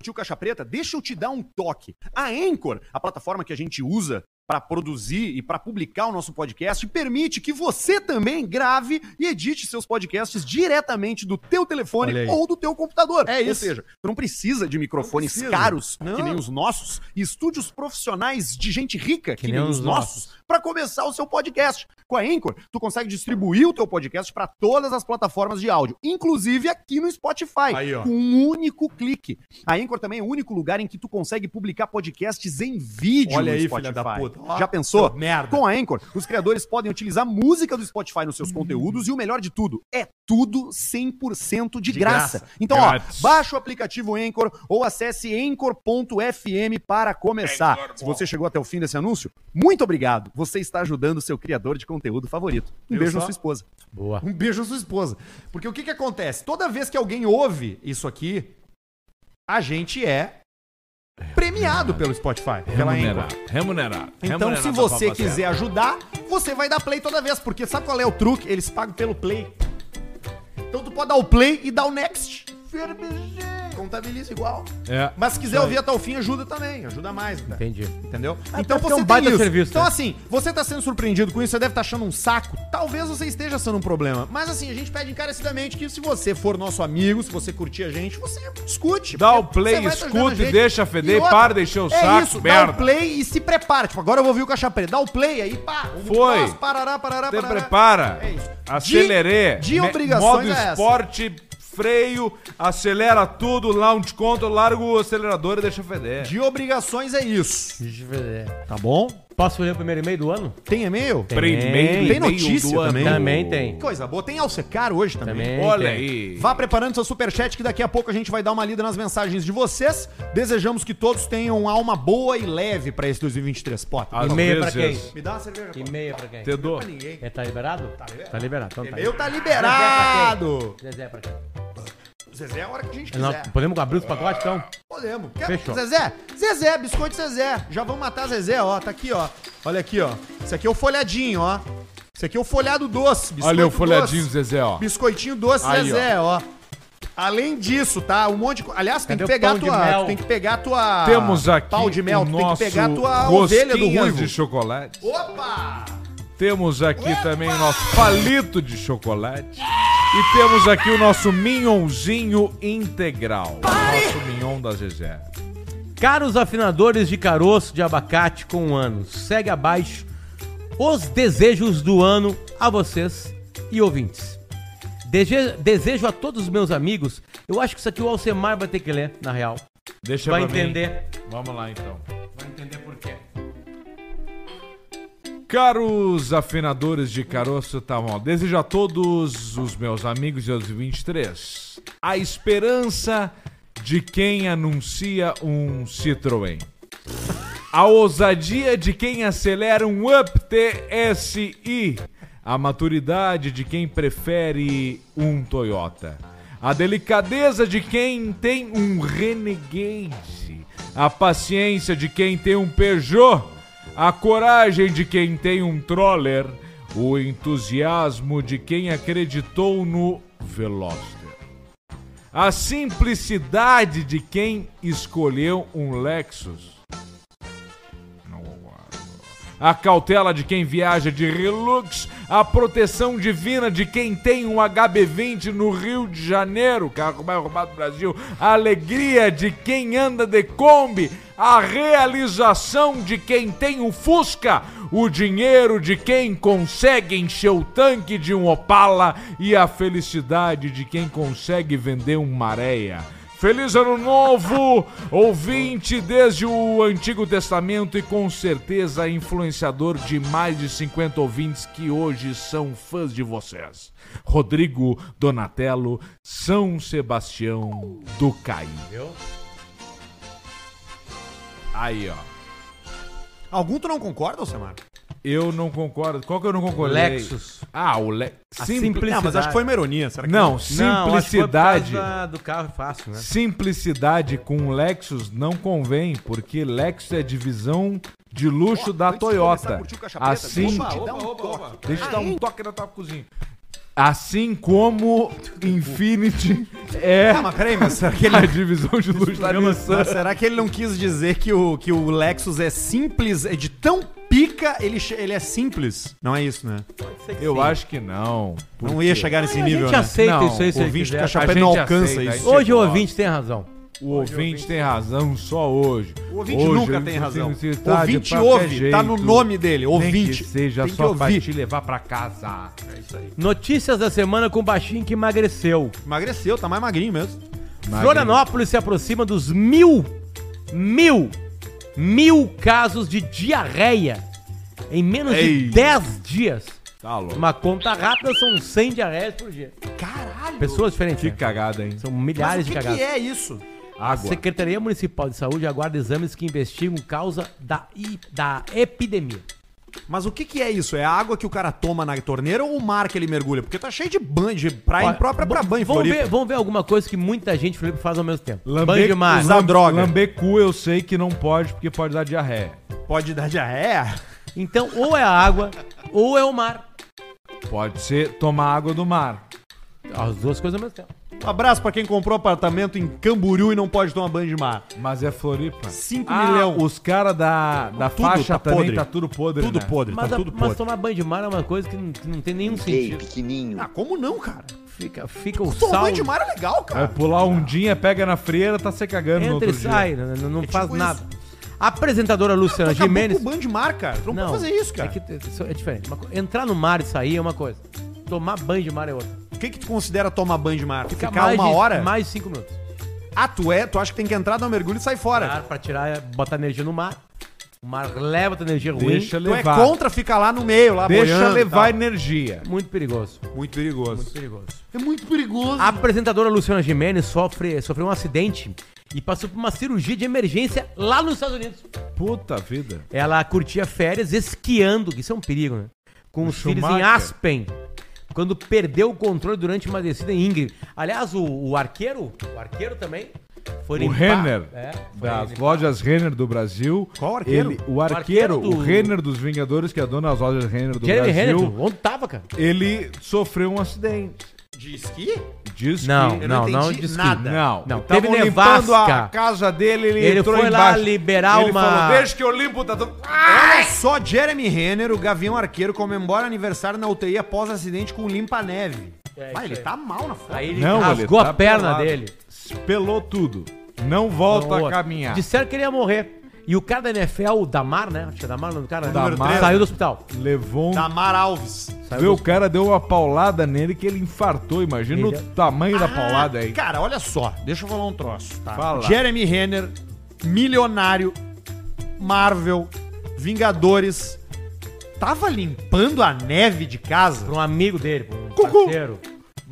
curtiu Caixa Preta? Deixa eu te dar um toque. A Anchor, a plataforma que a gente usa para produzir e para publicar o nosso podcast, permite que você também grave e edite seus podcasts diretamente do teu telefone ou do teu computador. É Ou isso. seja, tu não precisa de microfones precisa. caros, Não. que nem os nossos, e estúdios profissionais de gente rica, que, Que nem, nem os os nossos, para começar o seu podcast. Com a Anchor, tu consegue distribuir o teu podcast para todas as plataformas de áudio, inclusive aqui no Spotify, Aí, com um único clique. A Anchor também é o único lugar em que tu consegue publicar podcasts em vídeo Olha no aí, Spotify. filha da puta. Ó, Já pensou? merda. Com a Anchor, os criadores podem utilizar música do Spotify nos seus conteúdos e o melhor de tudo, é tudo 100% de, De graça. graça. Então, Grátis. ó, baixa o aplicativo Anchor ou acesse anchor.fm para começar. Se você chegou até o fim desse anúncio, muito obrigado. Você está ajudando o seu criador de conteúdo favorito. Um Viu beijo só? na sua esposa. Boa. Um beijo na sua esposa. Porque o que que acontece? Toda vez que alguém ouve isso aqui, a gente é premiado pelo Spotify, pela Anchor. Remunerado. Remunerado. Então, Remunerado se você quiser ajudar, você vai dar play toda vez. Porque sabe qual é o truque? Eles pagam pelo play. Então tu pode dar o play e dar o next. Contabiliza igual. É. Mas se quiser ouvir até o fim, ajuda também. Ajuda mais. Até. Entendi. Entendeu? Ah, então você um baita tem isso. serviço, Então né? assim, você tá sendo surpreendido com isso, você deve estar achando um saco. Talvez você esteja sendo um problema. Mas assim, a gente pede encarecidamente que se você for nosso amigo, se você curtir a gente, você escute. Dá o play, você vai estar ajudando a escuta e gente. deixa feder, outra, para de encher o é saco, isso, merda. dá o play e se prepara. Tipo, agora eu vou ouvir o Caixa Preta. Dá o play aí, pá. um Foi. nós, parará, parará, Te parará. prepara. É isso. Acelerê. De- de obrigações Modo é essa. esporte, freio, acelera tudo, launch control, larga o acelerador e deixa feder. De obrigações é isso. Deixa ver. Tá bom? Posso ler o primeiro e-mail do ano? Tem e-mail? Primeiro Tem e-mail notícia do ano. também? Também tem. Coisa boa. Tem Alcecar hoje também. Também Olha tem. aí. Vá preparando seu superchat que daqui a pouco a gente vai dar uma lida nas mensagens de vocês. Desejamos que todos tenham alma boa e leve pra esse 2023. Potter. Às E-mail pra vezes- quem? Me dá uma cerveja. Potter. E-mail pra quem? Te dou. Pra ninguém. É, tá liberado? Tá liberado. Então tá. E-mail tá liberado. Zezé pra quem? Zezé é a hora que a gente Não, quiser. podemos abrir os pacotes então? Podemos. Quer- Fechou. Zezé? Zezé, biscoito Zezé. Já vamos matar Zezé, ó. Tá aqui, ó. Olha aqui, ó. Esse aqui é o folhadinho, ó. Esse aqui é o folhado doce. biscoito Olha o folhadinho, doce. Zezé, ó. Biscoitinho doce Aí, Zezé, ó. Além disso, tá? Um monte de. Aliás, tem que o pegar a tua. Tem que pegar a tua. Temos aqui Pau de mel, o tu tem que pegar a tua ovelha do ruivo. de chocolate. Opa! Temos aqui também o nosso palito de chocolate. E temos aqui o nosso minhonzinho integral. O nosso mignon da Zezé. Caros afinadores de caroço de abacate com anos, segue abaixo os desejos do ano a vocês e ouvintes. Dege- desejo a todos os meus amigos, eu acho que isso aqui o Alcemar vai ter que ler, na real. Deixa Vai pra mim. entender. Vamos lá então. Vai entender por quê. Caros afinadores de caroço, tá bom. Desejo a todos os meus amigos de 2023 a esperança de quem anuncia um Citroën. A ousadia de quem acelera um Up TSI. A maturidade de quem prefere um Toyota. A delicadeza de quem tem um Renegade. A paciência de quem tem um Peugeot. A coragem de quem tem um troller, o entusiasmo de quem acreditou no Veloster. A simplicidade de quem escolheu um Lexus. A cautela de quem viaja de Hilux, a proteção divina de quem tem um HB20 no Rio de Janeiro, carro mais roubado do Brasil, a alegria de quem anda de Kombi, a realização de quem tem um Fusca, o dinheiro de quem consegue encher o tanque de um Opala e a felicidade de quem consegue vender um Maréia. Feliz Ano Novo, ouvinte desde o Antigo Testamento e com certeza influenciador de mais de 50 ouvintes que hoje são fãs de vocês. Rodrigo Donatello, São Sebastião do Caí. Aí, ó. Algum tu não concorda, Alcemar? Eu não concordo. Qual que eu não concordo? Lexus. Ah, o Lexus. A Simpli... simplicidade. Não, mas acho que foi uma ironia. Será que Não, Não, acho que foi por simplicidade. causa do carro é fácil, né? Simplicidade com Lexus não convém, porque Lexus é divisão de luxo da antes de começar a Toyota. Assim, dar um toque. deixa eu dar um toque na tua cozinha. Assim como Infinity é Ah, mas peraí, mas será que ele... a divisão de luxo da Nissan. Mas será que ele não quis dizer que o, que o Lexus é simples, é de tão pica, ele, che- ele é simples? Não é isso, né? Eu acho que não. Não ia chegar nesse a nível, gente né? aceita Não, isso aí se O ele ouvinte do quiser. A Preta não alcança aceita, isso. a Hoje o ouvinte tem razão. O ouvinte tem razão só hoje. O ouvinte Hoje nunca tem razão. O tá ouvinte ouve, tá no jeito. nome dele, Nem ouvinte. que seja Tem que só pra ouvir. te levar pra casa. É isso aí. Notícias da semana com o baixinho que emagreceu. Emagreceu, tá mais magrinho mesmo. Florianópolis se aproxima dos mil, mil, mil casos de diarreia em menos Ei. de 10 dias. Tá louco. Uma conta rápida são 100 diarreias por dia. Caralho. Pessoas diferentes. Que né? cagada, hein? São Mas milhares o que, de que cagadas. é isso? A Água. Secretaria Municipal de Saúde aguarda exames que investigam causa da, da epidemia. Mas o que, que é isso? É a água que o cara toma na torneira ou o mar que ele mergulha? Porque tá cheio de banho, de praia Olha, imprópria pra banho, vamos Floripa. ver, vamos ver alguma coisa que muita gente, Felipe, faz ao mesmo tempo. Lamber, Banho de mar. usar droga. Lamber cu eu sei que não pode, porque pode dar diarreia. Pode dar diarreia? Então, ou é a água, ou é o mar. Pode ser tomar água do mar. As duas coisas ao mesmo tempo. Um abraço pra quem comprou apartamento em Camboriú e não pode tomar banho de mar. Mas é Floripa. 5 Ah, milhão. os caras da, da Tudo faixa tá também podre. tá tudo podre, Tudo né? podre, Mas, tá a- tudo mas podre. tomar banho de mar é uma coisa que não, que não tem nenhum Gay, sentido. pequenininho. Ah, como não, cara? Fica, fica o Tomar sal. banho de mar é legal, Vai cara. pular um dia, pega na frieira, tá se cagando no Entra outro e sai, não, não- não É faz tipo nada. A apresentadora Luciana Acabou Gimenez. com o banho de mar, cara. Tu não, pode fazer isso, cara. É, que, isso é diferente. Uma co- entrar no mar e sair é uma coisa. Tomar banho de mar é outra. O que que tu considera tomar banho de mar? Ficar Ficar mais uma de, hora? Mais de cinco minutos. Ah, tu é? Tu acha que tem que entrar, dar um mergulho e sair fora. Claro, pra tirar, botar energia no mar. O mar leva tua energia ruim. Deixa Tu é contra ficar lá no meio, lá Deixa boiando e levar tal. energia. Muito perigoso. Muito perigoso. Muito perigoso. É muito perigoso. A apresentadora Luciana Gimenez sofre, sofreu um acidente e passou por uma cirurgia de emergência lá nos Estados Unidos. Puta vida. Ela curtia férias esquiando, que isso é um perigo, né? Com O os filhos em Schumacher. Aspen. Quando perdeu o controle durante uma descida em Ingrid. Aliás, o, o arqueiro, o arqueiro também, foi O limpar- Renner, É, foi das limpar. lojas Renner do Brasil. Qual arqueiro? Ele, o arqueiro, arqueiro do- o Renner dos Vingadores, que é dono das lojas Renner do Jeremy Brasil, Renner, onde tava, cara? ele sofreu um acidente. De esqui? Diz Não, que... não, não não, entendi disse que- nada. Não, Não, estavam teve limpando nevasca. a casa dele, ele, Ele entrou foi lá embaixo. liberar ele uma- falou, deixa que eu limpo, tá tudo... Olha só, Jeremy Renner, o Gavião Arqueiro, comemora aniversário na UTI após acidente com limpa-neve. É, Vai, isso ele aí. tá mal na foto. Aí ele Não, rasgou ele tá a perna pelado. dele. Pelou tudo. Não volta Não, a caminhar. Disseram que ele ia morrer. E o cara da NFL, o Damar, né? Acho que é Damar o nome do cara. né? Damar. Saiu do hospital. Levou um... Damar Alves. Saiu do o cara deu uma paulada nele que ele infartou. Imagina Ele- o tamanho da paulada aí. Cara, olha só, deixa eu falar um troço. Tá? Fala. Jeremy Renner, milionário, Marvel, Vingadores, tava limpando a neve de casa. Pra um amigo dele, pra um Cucu. parceiro.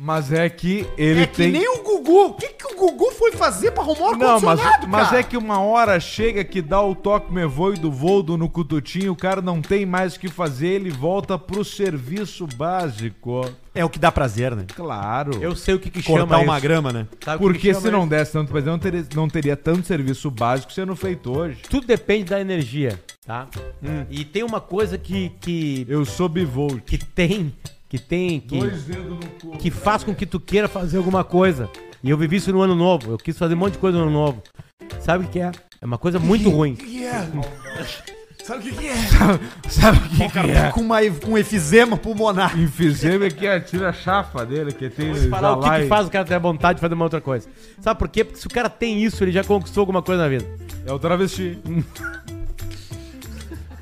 Mas é que ele é que tem... nem o Gugu. O que, que o Gugu foi fazer pra arrumar o Não, mas, ar-condicionado, mas cara? é que uma hora chega que dá o toque me voe do Voldo no cututinho, o cara não tem mais o que fazer, ele volta pro serviço básico. É o que dá prazer, né? Claro. Eu sei o que que Cortar chama uma isso. grama, né? Sabe o que que Porque chama se não isso? desse tanto prazer, não teria, não teria tanto serviço básico sendo feito hoje. Tudo depende da energia. tá? E tem uma coisa que, que, Eu sou bivolt. que tem, que tem, que, Dois dedos no cu. que faz com que tu queira fazer alguma coisa. E eu vivi isso no ano novo. Eu quis fazer um monte de coisa no ano novo. Sabe o que é? É uma coisa muito ruim. Sabe o que, que é? Sabe o que, O cara que tá é? com, uma, com efizema pulmonar. Enfisema aqui atira a chapa dele, que tem Vou falar o que, que faz o cara ter vontade de fazer uma outra coisa. Sabe por quê? Porque se o cara tem isso, ele já conquistou alguma coisa na vida. É o travesti.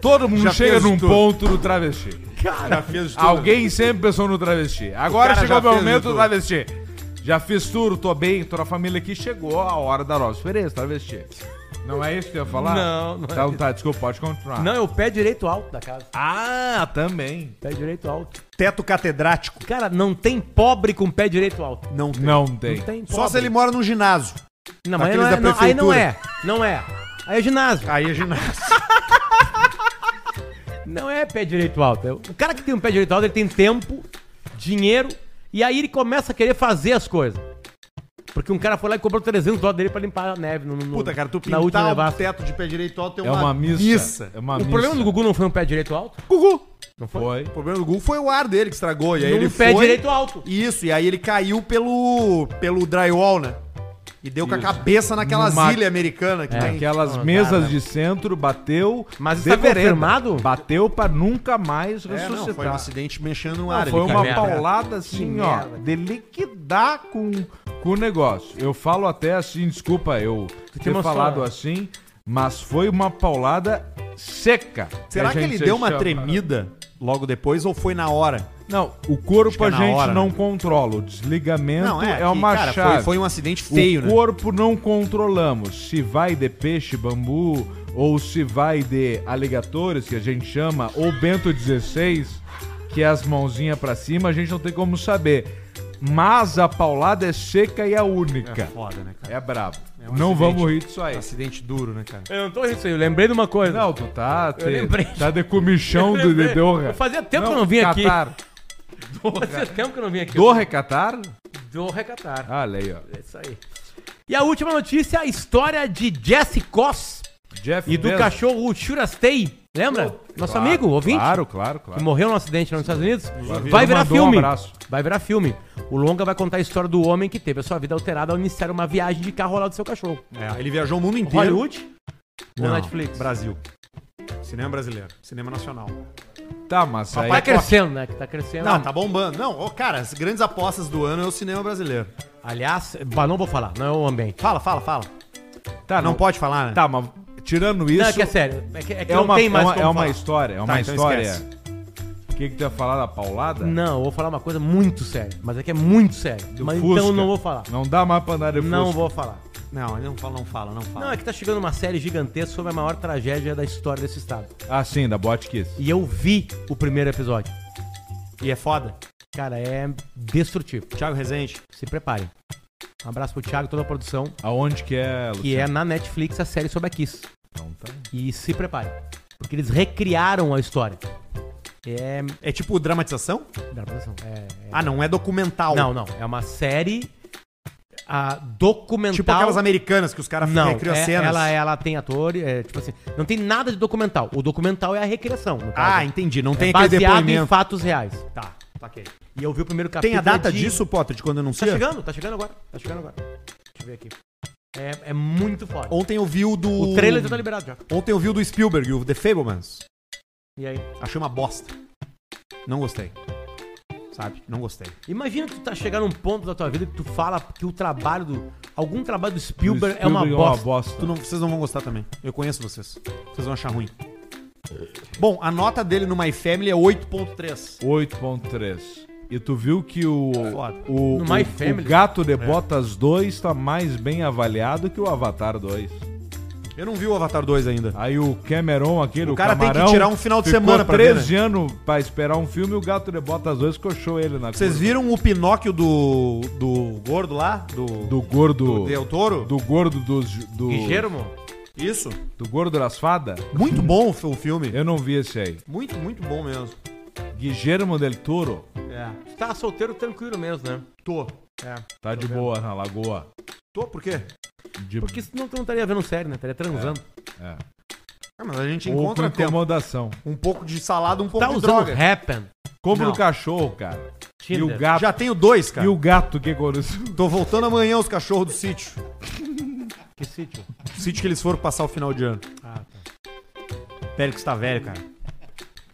Todo mundo Já chega num tudo. ponto no travesti. Já fez tudo. Alguém sempre pensou no travesti. Agora cara chegou já o meu fez momento de do tudo. travesti. Já fiz tudo, tô bem, tô na família aqui, chegou a hora da nossa diferença, travesti. Não é isso que eu ia falar? Não, não é Então isso. tá, desculpa, pode continuar. Não, é o pé direito alto da casa. Ah, também. Pé direito alto. Teto catedrático. Cara, não tem pobre com pé direito alto. Não tem. Não tem. Não tem Só se ele mora num ginásio. Não, mas aí não, é, da não, aí não é. Não é. Aí é ginásio. Aí é ginásio. Não é pé direito alto. O cara que tem um pé direito alto, ele tem tempo, dinheiro, e aí ele começa a querer fazer as coisas. Porque um cara foi lá e cobrou 300 dólares dele pra limpar a neve no, no- Puta, cara, tu última pintar o nevasca. teto de pé direito alto é É uma, uma missa. É uma O missa. problema do Gugu não foi um pé direito alto? Gugu. Não foi? Foi. O problema do Gugu foi o ar dele que estragou. E aí ele pé foi... direito alto. Isso, e aí ele caiu pelo, pelo drywall, né? E deu com a cabeça naquelas Numa- ilhas americanas que É, tem. Aquelas Não, mesas cara. de centro bateu. Mas está vereda. confirmado? Bateu pra nunca mais É, ressuscitar. não, foi um acidente mexendo no Não, ar. foi uma paulada assim, Que ó, merda. de liquidar com, com o negócio. Eu falo até assim, desculpa eu te ter falado assim, mas foi uma paulada seca. Será a que gente ele se deu uma chama. tremida logo depois ou foi na hora? Não, o corpo é a gente hora, não né? controla. O desligamento Não, é, é, que, uma cara, chave. Foi, foi um acidente feio, o né? corpo não controlamos. Se vai de peixe, bambu, ou se vai de aligatores, que a gente chama, ou Bento 16, que é as mãozinhas pra cima, a gente não tem como saber. Mas a paulada é seca e a única. É foda, né, cara? É brabo. É um não acidente. vamos rir disso aí. Acidente duro, né, cara? Eu não tô rindo disso aí, eu lembrei de uma coisa. Não, tu tá, te, lembrei. tá de comichão do lembrei. de Doha. Fazia tempo que eu não vim aqui. Catar. Fazia tempo que eu não vim aqui. Do recatar? Do recatar. Olha aí, ó. É isso aí. E a última notícia, a história de Jesse Koss Jeff e do Bezos. cachorro Shurastei. Lembra? Nosso Claro, amigo, ouvinte, Claro, claro, que claro. morreu num acidente lá nos Estados Unidos. Ele Vai virar um filme. abraço. Vai virar filme. O longa vai contar a história do homem que teve a sua vida alterada ao iniciar uma viagem de carro ao lado do seu cachorro. É, ele viajou o mundo inteiro. Hollywood Não, Netflix? Brasil. Cinema brasileiro. Cinema nacional. Tá, mas aí... Tá crescendo, né? Que tá crescendo. Não, tá bombando. Não, ô, cara, as grandes apostas do ano é o cinema brasileiro. Aliás, bah, não vou falar, não é o ambiente. Fala, fala, fala. Tá, Não pode falar, né? Tá, mas tirando isso... Não, é que é sério. É que, é que é não uma, tem mais é uma, é uma falar. história, é uma Tá, então história. esquece. O que que tu ia falar da paulada? Não, eu vou falar uma coisa muito séria. Mas é que é muito sério. Do Mas Fusca. então não vou falar. Não dá mais pra andar de Não Fusca. vou falar. Não, ele não fala, não fala, não fala. Não, é que tá chegando uma série gigantesca sobre a maior tragédia da história desse estado. Ah, sim, da Botkiss. E eu vi o primeiro episódio. E é foda. Cara, é destrutivo. Thiago Rezende. Se preparem. Um abraço pro Thiago e toda a produção, Aonde que é, que é na Netflix a série sobre a Kiss. Então tá. E se preparem. Porque eles recriaram a história. É. É tipo dramatização? Dramação. É, é- Ah, não é documental. Não, não. É uma série a documental. Tipo aquelas americanas que os caras Não, recriam é- cenas. ela, ela tem ator, é, tipo assim, não tem nada de documental. O documental é a recriação, no Ah, caso. entendi. Não é tem aquele baseado em depoimento. fatos reais. Tá, ok. E eu vi o primeiro capítulo. Tem a data de- disso, Potter, de quando Tá anuncia? chegando, tá chegando agora. Tá chegando agora. Deixa eu ver aqui. É, é muito foda. Ontem eu vi o do... O trailer já tá liberado já. Ontem eu vi o do Spielberg, o The Fablemans. E aí? Achei uma bosta. Não gostei. Sabe? Não gostei. Imagina que tu tá chegando num ponto da tua vida que tu fala que o trabalho do. Algum trabalho do Spielberg, O é uma Spielberg bosta. Tu não- vocês não vão gostar também. Eu conheço vocês. Vocês vão achar ruim. Bom, a nota dele no My Family é 8.3. 8.3. E tu viu que o, Foda. o, o, o. Gato de Botas 2 tá mais bem avaliado que o Avatar 2. Eu não vi o Avatar 2 ainda. Aí o Cameron, aquele, O o, cara tem que camarão, tirar um final de semana pra ver, 13 anos pra esperar um filme e o Gato de Botas 2 coxou ele na Vocês viram o Pinóquio do, do gordo lá? Do, Do gordo... do Del Toro? Do gordo dos... Do, Guillermo? Isso. do gordo das fadas? Muito bom o filme. Eu não vi esse aí. Muito, muito bom mesmo. Guillermo del Toro É. Tá solteiro tranquilo mesmo, né? Tô. É. tá de boa na lagoa. Tô, por quê? De... Porque senão tu não estaria vendo série, né? Estaria transando. É. Ah, mas a gente Ou encontra tempo. incomodação. Um pouco de salada, um pouco Tá de usando droga. Happen. Não. o cachorro, cara. E Tinder. o gato. Já tenho dois, cara. E o gato que aconteceu? Tô voltando amanhã os cachorros do sítio. Que sítio? O sítio que eles foram passar o final de ano. Ah, tá. Félix tá velho, cara.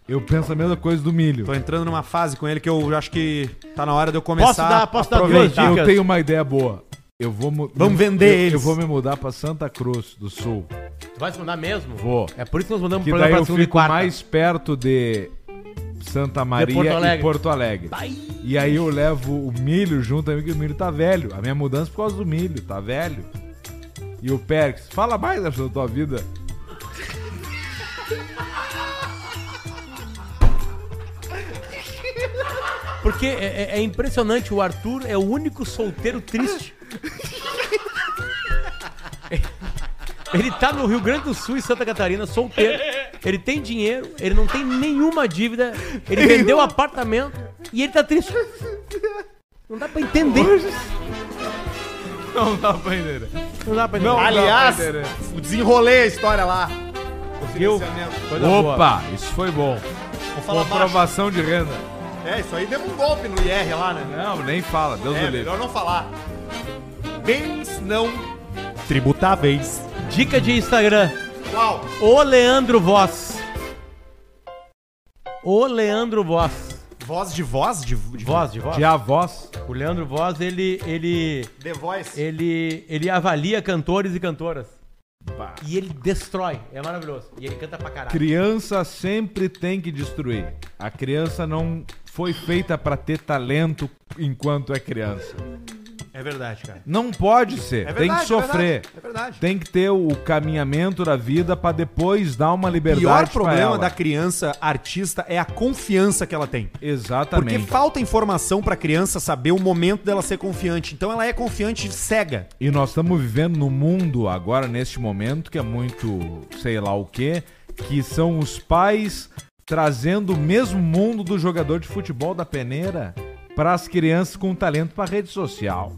Eu penso a mesma coisa do milho. Tô entrando numa fase com ele que eu acho que tá na hora de eu começar Posso dar- posso dar duas aproveitar. dicas? Eu tenho uma ideia boa. Eu vou Vamos vender eu, eles. Eu vou me mudar pra Santa Cruz do Sul. Tu vai se mandar mesmo? Vou. É por isso que nós mandamos Que um daí programa eu pra segunda e fico quarta. mais perto de Santa Maria Porto e Porto Alegre. E aí eu levo o milho junto, amigo, o milho tá velho. A minha mudança é por causa do milho, tá velho. E o Perks, fala mais da tua vida. Porque é, é- é impressionante, o Arthur é o único solteiro triste. Ele tá no Rio Grande do Sul e Santa Catarina, solteiro. Ele tem dinheiro, ele não tem nenhuma dívida. Ele vendeu apartamento e ele tá triste. Não dá pra entender. Não dá pra entender. Não dá pra entender. Não. Aliás, Não, não, o desenrolei a história lá. Conseguiu? Coisa boa. Opa, isso foi bom. Vou falar baixo. Comprovação de renda. É, isso aí deu um golpe no IR lá, né? Não, nem fala, Deus É, do livre. melhor não falar. Bens não tributáveis. Dica de Instagram. Qual? O Leandro Voz. O Leandro Voz. Voz de voz? De, de Voz, de voz. De avós. O Leandro Voz, ele, ele, The Voice. ele, ele avalia cantores e cantoras. E ele destrói. É maravilhoso. E ele canta pra caralho. Criança sempre tem que destruir. A criança não foi feita pra ter talento enquanto é criança. É verdade, cara. Não pode ser. É tem verdade, que sofrer. É verdade. Tem que ter o caminhamento da vida pra depois dar uma O liberdade pior pra problema da criança artista é a confiança que ela tem. Porque Exatamente. falta informação pra criança saber o momento dela ser confiante. Então ela é confiante cega. E nós estamos vivendo num mundo agora, neste momento, que é muito sei lá o quê, que são os pais trazendo o mesmo mundo do jogador de futebol da peneira para as crianças com talento para rede social.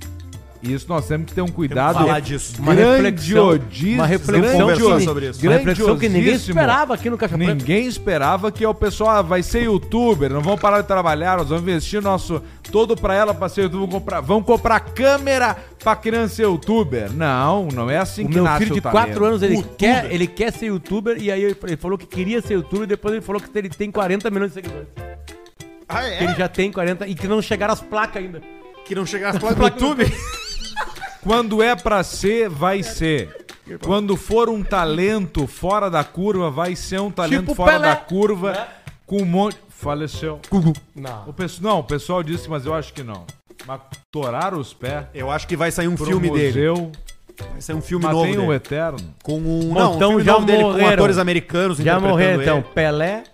Isso nós temos que ter um cuidado falar disso. Uma reflexão, uma reflexão, conversar sobre isso. uma reflexão que ninguém esperava aqui no Caixa Preta. Ninguém esperava que o pessoal ah, vai ser youtuber, não vão parar de trabalhar, nós vamos investir nosso todo pra ela pra ser youtuber, vamos comprar, vamos comprar câmera pra criança ser youtuber. Não, não é assim O que meu nasce filho de o talento. 4 anos, ele Youtuber. quer, ele quer ser youtuber e aí ele falou que queria ser youtuber, depois ele falou que ele tem 40 milhões de seguidores. Ah, Que ele já tem 40 e que não chegaram as placas ainda. Que não chegasse lá no YouTube. Quando é pra ser, vai ser. Quando for um talento fora da curva, vai ser um talento Tipo fora Pelé. da curva Né? com um monte. Faleceu. Não. O pessoal, não, o pessoal disse, mas eu acho que não. Mas toraram os pés. Eu acho que vai sair um pro filme dele. museu, Vai sair um filme Mas novo tem dele. o Eterno. Com um, Bom, não, um então filme já novo dele com atores americanos Já morreram então ele. Pelé,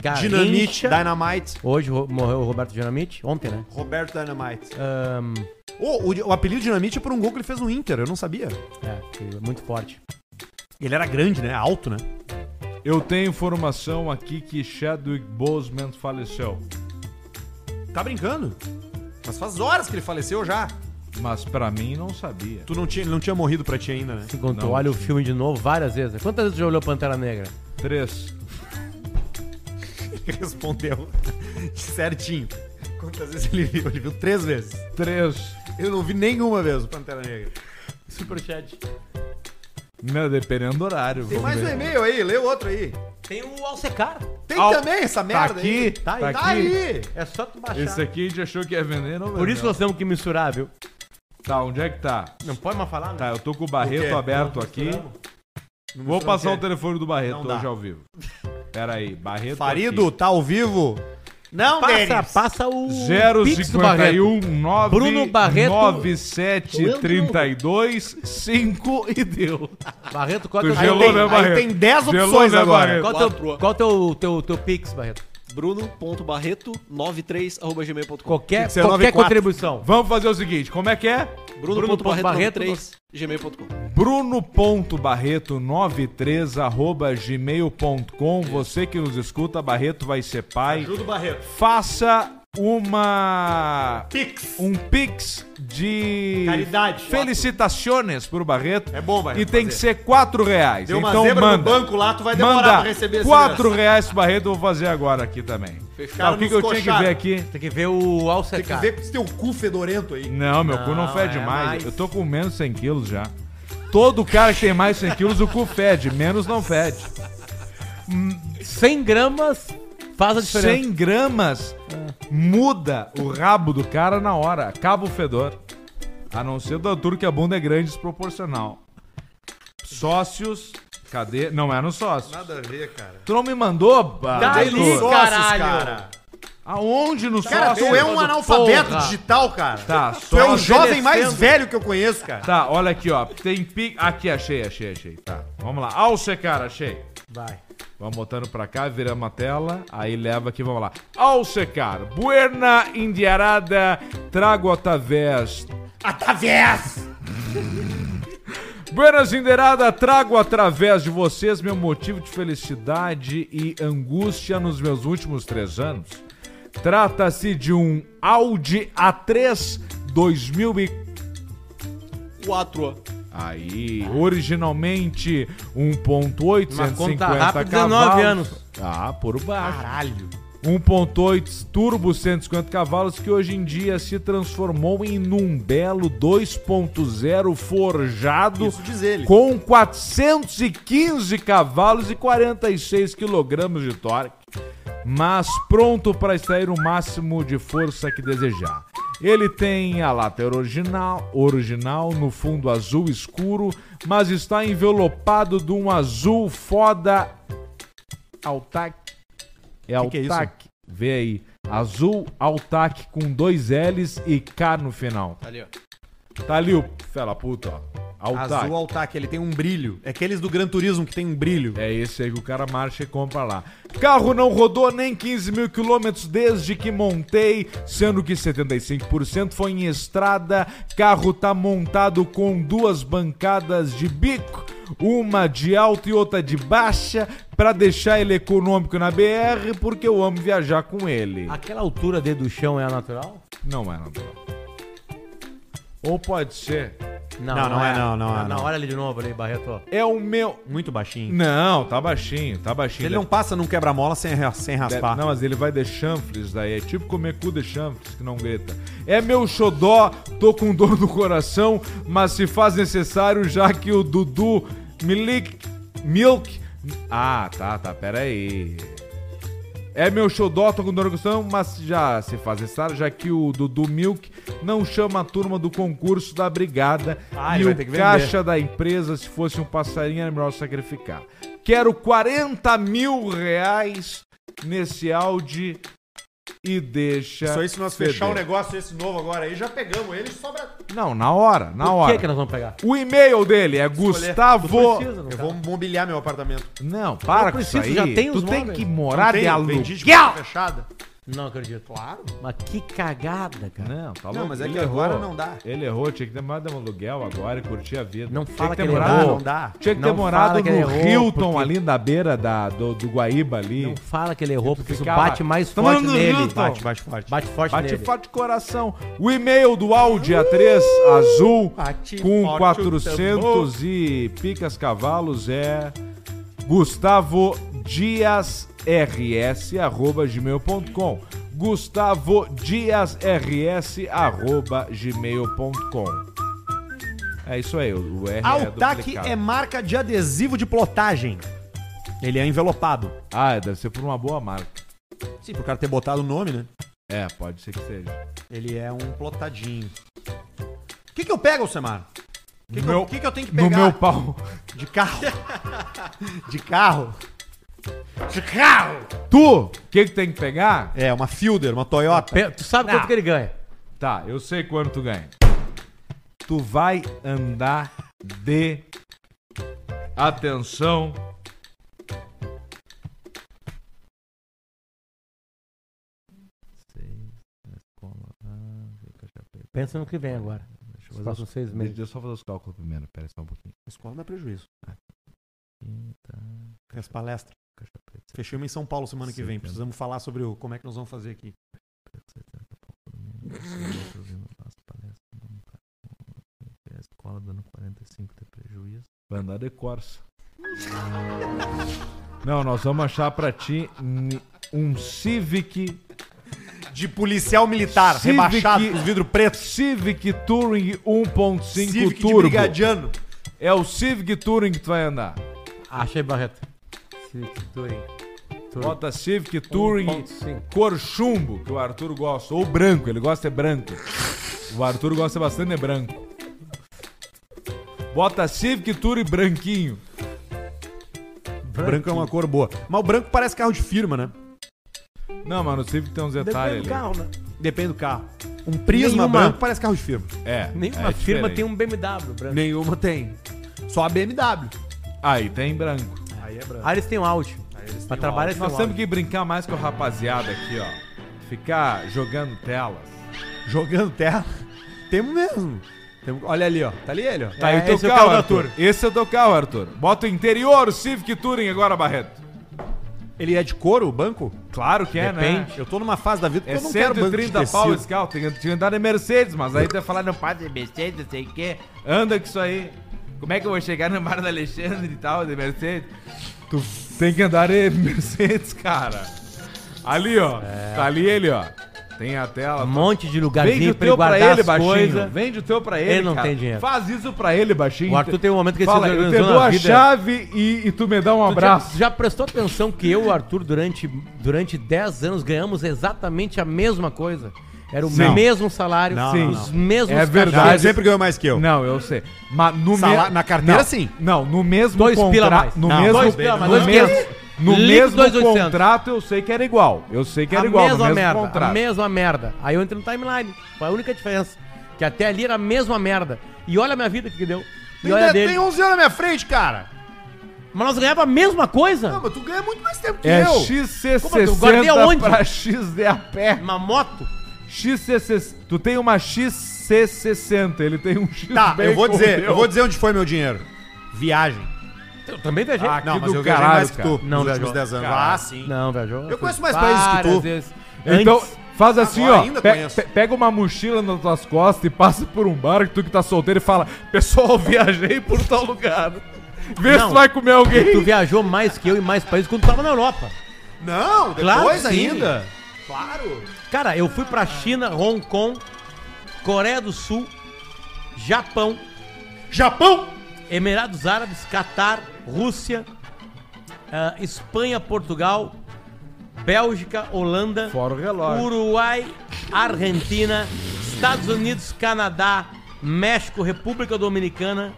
Garrincha, Dinamite, Dynamite. Hoje ro- morreu o Roberto Dinamite, ontem, né? Roberto Dynamite. Ahn, Oh, o, o apelido Dinamite é por um gol que ele fez no Inter, eu não sabia. é, que é muito forte. Ele era grande, né? Alto, né? Eu tenho informação aqui que Chadwick Boseman faleceu. Tá brincando? Mas faz horas que ele faleceu já. Mas pra mim não sabia. Tu não tinha, ele não tinha morrido pra ti ainda, né? Quando tu Não, olha o filme de novo várias vezes. Quantas vezes tu já olhou Pantera Negra? Três. Ele respondeu certinho. Quantas vezes ele viu? Ele viu três vezes. Três. Eu não vi nenhuma vez o Pantera Negra. Superchat. Meu, dependendo do horário. Tem mais um ver. e-mail aí, lê o outro aí. Tem o Alcecar. Tem Al- também essa merda tá aí. aqui, Tá aí. tá Tá aqui. aí. É só tu baixar. Esse aqui a gente achou que ia vender, não Por isso nós temos que misturar, viu? Tá, onde é que tá? Não pode mais falar, né? Tá, eu tô com o O Barreto quê? aberto Não aqui. misturamos. Vou passar o quê? telefone do Barreto Não dá. hoje ao vivo. Pera aí, Barreto Farido, aqui. tá ao vivo? Não, Passa, Denis. passa o Pix do 051 9 Bruno Barreto. 9732 5 e deu. Barreto, qual é Tu teu... gelou, tem- né, aí Barreto? tem 10 Gelou, opções né, agora. Barreto? Qual é teu, Quatro. qual teu, teu, teu Pix, Barreto? bruno.barreto93.gmail.com Qualquer, Tem que ser qualquer 94. contribuição. Vamos fazer o seguinte, como é que é? bruno.barreto93.gmail.com bruno.barreto93 arroba gmail.com Você que nos escuta, Barreto vai ser pai. Ajuda o Barreto. Faça uma Pix. um pix de Caridade. felicitações pro Barreto. É bom, Barreto, E tem que fazer. ser 4 reais. Deu uma então zebra manda. no banco lá, tu vai demorar manda pra receber esse 4 negócio. reais pro Barreto, eu vou fazer agora aqui também. Fecharam Tá, o que, que eu tinha que ver aqui? Tem que ver o Tem que ver com esse teu cu fedorento aí. Não, meu cu não Não, fede é mais. mais. Eu tô com menos de 100 quilos já. Todo cara que tem mais de 100 quilos, o cu fede. Menos não fede. 100 gramas faz a diferença. 100 gramas muda o rabo do cara na hora. Acaba o fedor. A não ser do Arthur que a bunda é grande e desproporcional. Sócios. Cadê? Não é no sócio. Nada a ver, cara. Tu não me mandou? ah, Dá Arthur? ali, Sócios, caralho. cara. Aonde no Cara, sócio? tu é um analfabeto porra. digital, cara. Tá, Tu é o sócio. jovem mais velho que eu conheço, cara. Tá, olha aqui, ó. Tem pic. Aqui, achei, achei, achei. Tá, vamos lá. Alce, cara, achei. Vai. Vamos botando pra cá, viramos a tela. Aí leva aqui, vamos lá. Alce, cara. Buena indiarada, trago através. Através! Buenas Inderada, trago através de vocês meu motivo de felicidade e angústia nos meus últimos três anos. Trata-se de um Audi A3 2004. Aí, originalmente 1.8, Uma 150 conta rápida, cavalos. 19 anos. Ah, por baixo. Caralho. 1.8 turbo 150 cavalos que hoje em dia se transformou em um belo 2.0 forjado Isso diz ele. com 415 cavalos e 46 quilogramas de torque, mas pronto para extrair o máximo de força que desejar. Ele tem a lata original, original no fundo azul escuro, mas está envelopado de um azul foda Altac. É Que que é isso? Altac. Vê aí. Azul Altac com dois L's e K no final. Ali, ó. Tá ali o fela puta, ó. Altac. Azul Altac, ele tem um brilho. É aqueles do Gran Turismo que tem um brilho. É esse aí que o cara marcha e compra lá. Carro não rodou nem 15 mil quilômetros desde que montei, sendo que 75% foi em estrada. Carro tá montado com duas bancadas de bico, uma de alta e outra de baixa, pra deixar ele econômico na BR, porque eu amo viajar com ele. Aquela altura dele do chão é a natural? Não é natural. Ou pode ser. Não, não é, não, não é, Não, não. olha ali de novo ali, Barreto. É o meu. Muito baixinho. Não, tá baixinho, tá baixinho. Ele não passa num quebra-mola sem, ra- sem raspar. Não, mas ele vai de chanfres daí. É tipo comer cu de chanfres que não grita. É meu xodó, tô com dor no coração, mas se faz necessário, já que o Dudu Milk. Milk. Ah, tá, tá, pera aí. É meu xodó, tô com dor no coração, mas já se faz necessário, já que o Dudu Milk não chama a turma do concurso da brigada Ah, e o caixa da empresa, se fosse um passarinho, era melhor sacrificar. Quero 40 mil reais nesse Audi e deixa. Isso aí, se nós feder. fechar um negócio esse novo agora aí, já pegamos ele sobra. Não, na hora, na Por hora. que, que nós vamos pegar? O e-mail dele é Gustavo. Precisa, não Eu tá? vou mobiliar meu apartamento. Não, para Não com isso precisa, aí. já tem os tu tem móveis. que morar vendi de aluguel. fechada. Não acredito. Claro. Mas que cagada, cara. Não, tá Não, mas é Ele que agora errou. não dá. Ele errou, tinha que ter morado de aluguel agora e curtir a vida. Não Tinha fala que que ele morado. errou. Não dá. Tinha que ter morado no errou, Hilton, porque- ali na beira da, do, do Guaíba ali. Não fala que ele errou, porque isso bate mais forte nele. Hilton. Bate, bate forte. Bate forte Bate nele. forte coração. O e-mail do Audi A3 azul Bate com forte o 400 e picas cavalos é Gustavo Dias RS arroba gmail.com Gustavo Dias RS arroba gmail.com É isso aí, o R é Altac duplicado. é marca de adesivo de plotagem. Ele é envelopado. Ah, deve ser por uma boa marca. Sim, pro cara ter botado o nome, né? É, pode ser que seja. Ele é um plotadinho. O que, que eu pego, Semar? O que, que, eu, que que eu tenho que No pegar? meu pau. De carro. De carro. De carro! Tu, o que, que tem que pegar? É, uma Fielder, uma Toyota. Pe- Tu sabe Não. quanto que ele ganha? Tá, eu sei quanto tu ganha. Tu vai andar de. Atenção. Pensa no que vem agora. Deixa eu fazer com seis meses. Deixa eu só fazer os cálculos primeiro, pera só um pouquinho. Escola dá prejuízo. As palestras. Caixa preta, uma em São Paulo semana que vem. Precisamos falar sobre o, como é que nós vamos fazer aqui. Escola dando 45 de prejuízo. Vai andar de Corsa. Não, nós vamos achar pra ti um Civic De policial militar, Civic- rebaixado, com os vidros pretos. Civic Touring 1.5 Civic de Turbo. brigadiano. É o Civic Touring que tu vai andar. Achei Barreto. Civic Touring. Touring. Bota Civic Touring 1.5. cor chumbo, que o Arthur gosta. Ou branco, ele gosta é branco. O Arthur gosta bastante de branco. Bota Civic Touring branquinho. Branco é uma cor boa. Mas o branco parece carro de firma, né? Não, mano, o Civic tem uns detalhes ali. carro, né? Depende do carro. Um Prisma Nenhuma. branco parece carro de firma. É. Nenhuma é firma diferente. tem um BMW branco. Nenhuma tem. Só a BMW. Aí tem branco. Aí é branco. Ah, eles têm um Audi. Pra trabalhar eles têm Nós um temos que brincar mais com o rapaziada aqui, ó. Ficar jogando telas. Jogando terra. Temos mesmo. Temos- Olha ali, ó. Tá ali ele, ó. Tá aí É, o teu esse é o carro, Arthur. Esse é o teu carro, Arthur. Bota o interior Civic Touring agora, Barreto. Ele é de couro, o banco? Claro que é, né? Eu tô numa fase da vida que É eu não quero banco de 130 pau tecido. esse carro. Tem que tinha que andar de Mercedes, mas aí tu vai falar, não pode de Mercedes, não sei o quê. Anda com isso aí. Como é que eu vou chegar no bar do Alexandre e tal, de Mercedes? Tu tem que andar de Mercedes, cara. Ali, ó. Tá ali ele, ó. Tem a tela. Um tá- monte de Vende lugarzinho o pra ele teu pra guardar ele, baixinho. coisas. Vende o teu pra ele, Ele não cara. tem dinheiro. Faz isso pra ele, baixinho. O Arthur tem um momento que ele Fala, se eu te organizou dou a vida. chave e, e tu me dá um Tu já, abraço. já prestou atenção que eu e o Arthur, durante, durante 10 anos, ganhamos exatamente a mesma coisa? Era o Sim. mesmo salário, Não, Sim. os mesmos É verdade. Ele sempre ganhou mais que eu. Não, eu sei. Mas no Sala- me- na carteira, não, sim. Não, no mesmo Dois pila a contrato. mais. No Não, mesmo, dois pila a mais, no dois mesmo, quinhentos. no Líquido, mesmo dois oitocentos. contrato eu sei que era igual. Eu sei que era a igual mesma no mesmo merda, contrato. a mesma merda. Aí eu entrei no timeline. Foi a única diferença. Que até ali era a mesma merda. E olha a minha vida que deu. E Tem, olha a tem dele. 11 anos na minha frente, cara. Mas nós ganhava a mesma coisa. Não, mas tu ganha muito mais tempo que É eu. Como é que eu guardei XC60 aonde? pra XDAP. Uma moto. XC60. Tu tem uma XC60, ele tem um X Tá, eu vou dizer, eu vou dizer onde foi meu dinheiro. Viagem. Eu também viajei. Ah, Não, que mas eu viajei caralho, mais que cara. tu Não nos viajou. últimos 10 anos. Caralho. Ah, sim. Não, viajou. Eu conheço mais países que tu. vezes. Então, Antes- faz assim, Agora ó. ainda pe- conheço. pe- pega uma mochila nas tuas costas e passa por um bar que tu que tá solteiro e fala: Pessoal, viajei por tal lugar. Vê se Não. tu vai comer alguém. Tu viajou mais que eu e mais países quando tu tava na Europa. Não, Claro depois sim. ainda. Claro. Cara, eu fui pra China, Hong Kong, Coreia do Sul, Japão, Japão. Emirados Árabes, Catar, Rússia, ah, Espanha, Portugal, Bélgica, Holanda, Fora o relógio. Uruguai, Argentina, Estados Unidos, Canadá, México, República Dominicana.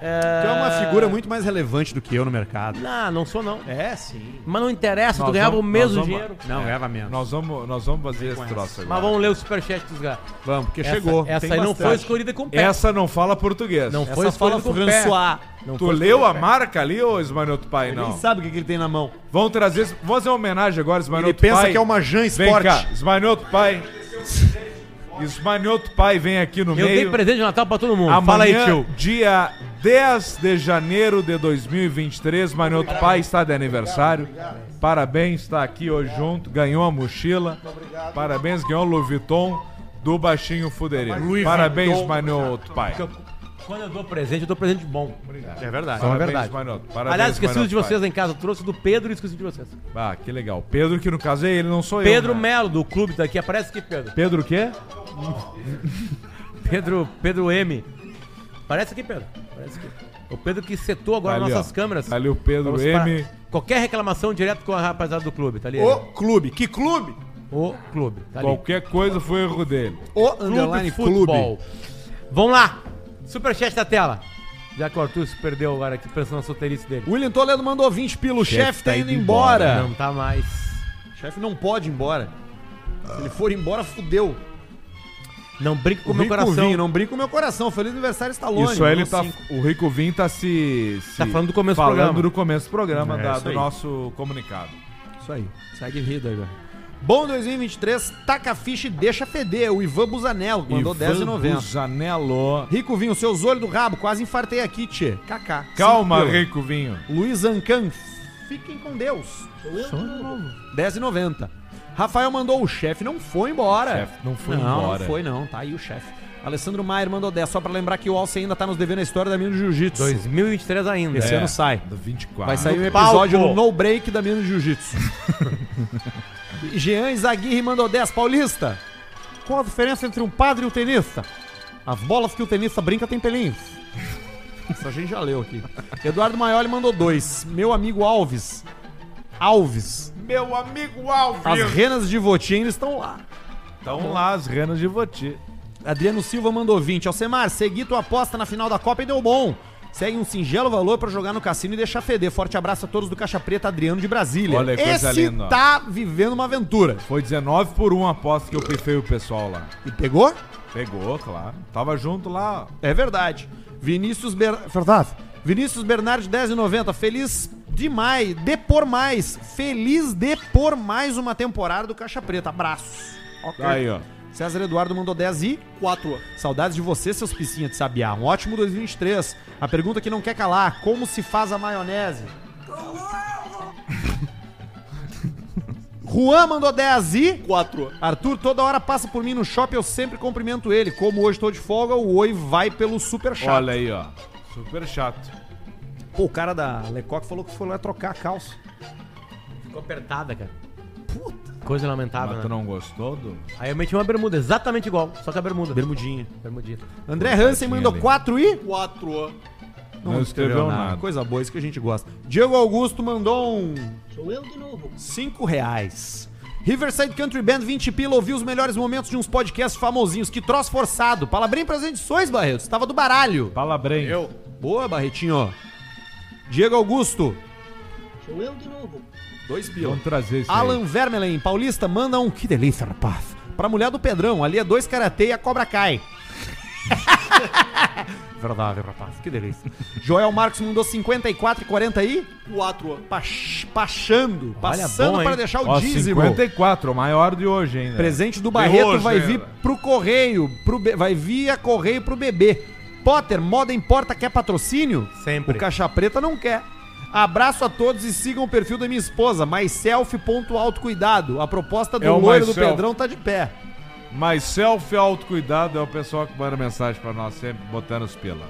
Tu é uma figura muito mais relevante do que eu no mercado. Não, não sou não. É, sim. Mas não interessa, Nós tu ganhava vamos- o mesmo vamos- dinheiro. Não, ganhava menos. Nós vamos, nós vamos fazer esse troço agora. Mas vamos ler o superchat dos gatos. Vamos, porque Essa, chegou. essa Tem aí não foi escolhida com pé. Essa não fala português. Não Essa foi fala escolhida com pé. François. Não Tu foi leu a marca ali, ô Esmanioto Pai? Ele Não. nem sabe o que, que ele tem na mão. Vamos trazer. Vamos fazer uma homenagem agora, Esmanioto Ele pensa Pai. que é uma Jan Vem Sport. cá, Esmanioto Pai. Esmanioto Pai vem aqui no Eu dei meio. presente de Natal pra todo mundo. Amanhã, Fala aí, tio. dia 10 de janeiro de 2023, Manioto Pai está de aniversário. Parabéns, está aqui hoje junto, ganhou a mochila. Parabéns, ganhou o Louis Vuitton do Baixinho Fudereiro. Parabéns. Manioto Pai. Quando eu dou presente, eu dou presente bom. É verdade. É Parabéns, verdade. Manioto. Parabéns, Aliás, esqueci Manioto de Pai. vocês em casa. Eu trouxe do Pedro e esqueci de vocês. Ah, que legal. Pedro, que no caso é ele, não sou Pedro eu. né? Melo, do clube, tá aqui. Aparece aqui, Pedro. Pedro o quê? Pedro, Pedro M. Aparece aqui, Pedro. Aparece aqui. O Pedro que setou agora ali, nossas ó. câmeras. Ali o Pedro Vamos M. Qualquer reclamação direto com a rapaziada do clube, tá ali. O ele. clube. Que clube? O clube, tá ali. Qualquer coisa foi erro dele. O Clube underline Futebol. clube. Vamos lá. Superchat da tela. Já que o Arthur se perdeu agora aqui pensando na solteirice dele. William Toledo mandou 20 pila. O Chefe chefe tá tá indo embora. Não tá mais. O chefe não pode ir embora. Se ele for embora, fudeu. Não brinca com O meu Rico coração. Vinho, não brinca com o meu coração. Feliz aniversário, Stallone. Isso aí ele tá. O Rico Vim tá se. se Tá falando do começo do falando programa. do começo do programa É, da- isso do aí. nosso comunicado. Isso aí. Segue vida agora. Bom 2023, taca a ficha e deixa feder. O Ivan Busanello mandou Ivan 10,90. Busanello. Rico Vinho, seus olhos do rabo. Quase infartei aqui, tchê. Kaká. Calma, Cinco. Rico Vinho. Luiz Ancan, fiquem com Deus. 10,90. Rafael mandou o chefe, não foi embora. Chefe não foi não, embora. Não foi não, tá aí o chefe. Alessandro Maier mandou 10, só pra lembrar que o Alce ainda tá nos devendo a história da Mina do Jiu-Jitsu. 2023 ainda. Esse É, ano sai. Do 24. Vai sair um No episódio palco. no No Break da Mina do Jiu-Jitsu. Jean Zaguirre mandou 10, Paulista. Qual a diferença entre um padre e um tenista? As bolas que o tenista brinca tem pelinhos. Isso a gente já leu aqui. Eduardo Maioli mandou 2. Meu amigo Alves. Alves. Meu amigo Alves. As renas de Votim estão lá. Estão lá as renas de Voti. Adriano Silva mandou 20. Alcemar, segui tua aposta na final da Copa e deu bom. Segue um singelo valor pra jogar no cassino e deixar feder. Forte abraço a todos do Caixa Preta, Adriano de Brasília. Olha que coisa Esse linda, tá vivendo uma aventura. Foi 19 por 1 a aposta que eu pifei o pessoal lá. E pegou? Pegou, claro. Tava junto lá. É verdade. Vinícius Ber... Verdade. Vinícius Bernardi, 10,90. Feliz demais. De por mais. Feliz de por mais uma temporada do Caixa Preta. Abraços. Ok. Aí, ó. César Eduardo mandou 10 e 4. Saudades de você, seus piscinha de sabiá. Um ótimo 2023. A pergunta que não quer calar: como se faz a maionese? Juan mandou 10 e. 4. Arthur, toda hora passa por mim no shopping, eu sempre cumprimento ele. Como hoje tô de folga, o oi vai pelo super chato. Olha aí, ó. Super chato. Pô, o cara da Lecoque falou que foi lá trocar a calça. Ficou apertada, cara. Puta. Coisa lamentável, Mas tu né? não gostou do. Aí eu meti uma bermuda, exatamente igual, só que a bermuda. Bermudinha. Bermudinha. André Hansen mandou ali. 4 e. 4. Não escreveu nada. Coisa boa, isso que a gente gosta. Diego Augusto mandou um. Sou eu de novo. 5 reais. Riverside Country Band 20 pila ouviu os melhores momentos de uns podcasts famosinhos. Que troço forçado. Palavrinha pras edições, Barreto. Estava do baralho. Palabrem. Eu. Boa, Barretinho. Diego Augusto. Sou eu de novo. Dois pila. Vamos trazer isso Alan aí. Vermelen, Paulista, manda um. Que delícia, rapaz. Pra mulher do Pedrão. Ali é dois karatê e a cobra cai. Verdade, rapaz. Que delícia. Joel Marcos mandou 54 e 40 aí. 4. Pach, pachando. Olha, Passando bom, para hein? deixar o Ó, dízimo. 54, o maior de hoje ainda. Presente do Barreto hoje, vai né? vir pro correio, pro be- vai via correio pro bebê. Potter, moda importa quer patrocínio? Sempre. O Caixa Preta não quer. Abraço a todos e sigam o perfil da minha esposa, myself.autocuidado. A proposta do É loiro do myself. Pedrão tá de pé. Mas selfie autocuidado é o pessoal que manda mensagem pra nós sempre, botando os pila.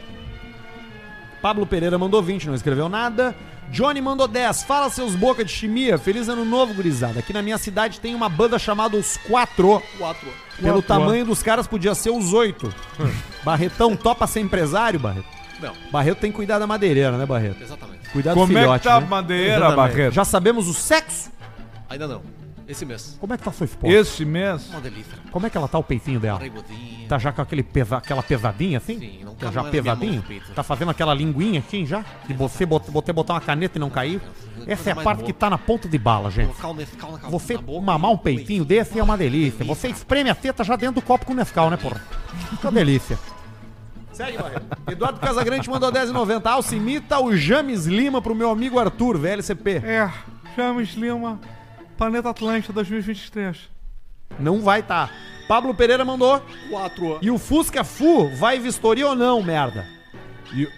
Pablo Pereira mandou 20, não escreveu nada. Johnny mandou 10. Fala seus boca de chimia. Feliz ano novo, gurizada. Aqui na minha cidade tem uma banda chamada Os Quatro. 4. Pelo Quatro. tamanho dos caras, podia ser os oito. Barretão topa ser empresário, Barreto? Não. Barreto tem que cuidar da madeireira, né, Barreto? Exatamente. Cuidar Como do é filhote, que tá a né? madeira, Exatamente. Barreto? Já sabemos o sexo? Ainda não. Esse mês. Como é que tá sua esposa? Esse mês? Uma delícia. Como é que ela tá o peitinho dela? Tá já com aquele pesa, aquela pesadinha assim? Sim, não tá cabe já pesadinho? Tá fazendo aquela linguinha assim já? Que você bot- botei botar uma caneta e não caiu? Essa é a parte boa. que tá na ponta de bala, gente. Você mamar um peitinho desse é uma delícia. Você espreme a teta já dentro do copo com Nescau, né, porra? Que delícia. Segue, Barreto. Eduardo Casagrande mandou 10,90. Alce, imita o James Lima pro meu amigo Arthur, VLCP. É, James Lima, Planeta Atlântica 2023. Não vai tá. Pablo Pereira mandou. 4. E o Fusca Fu vai vistoria ou não, merda? E...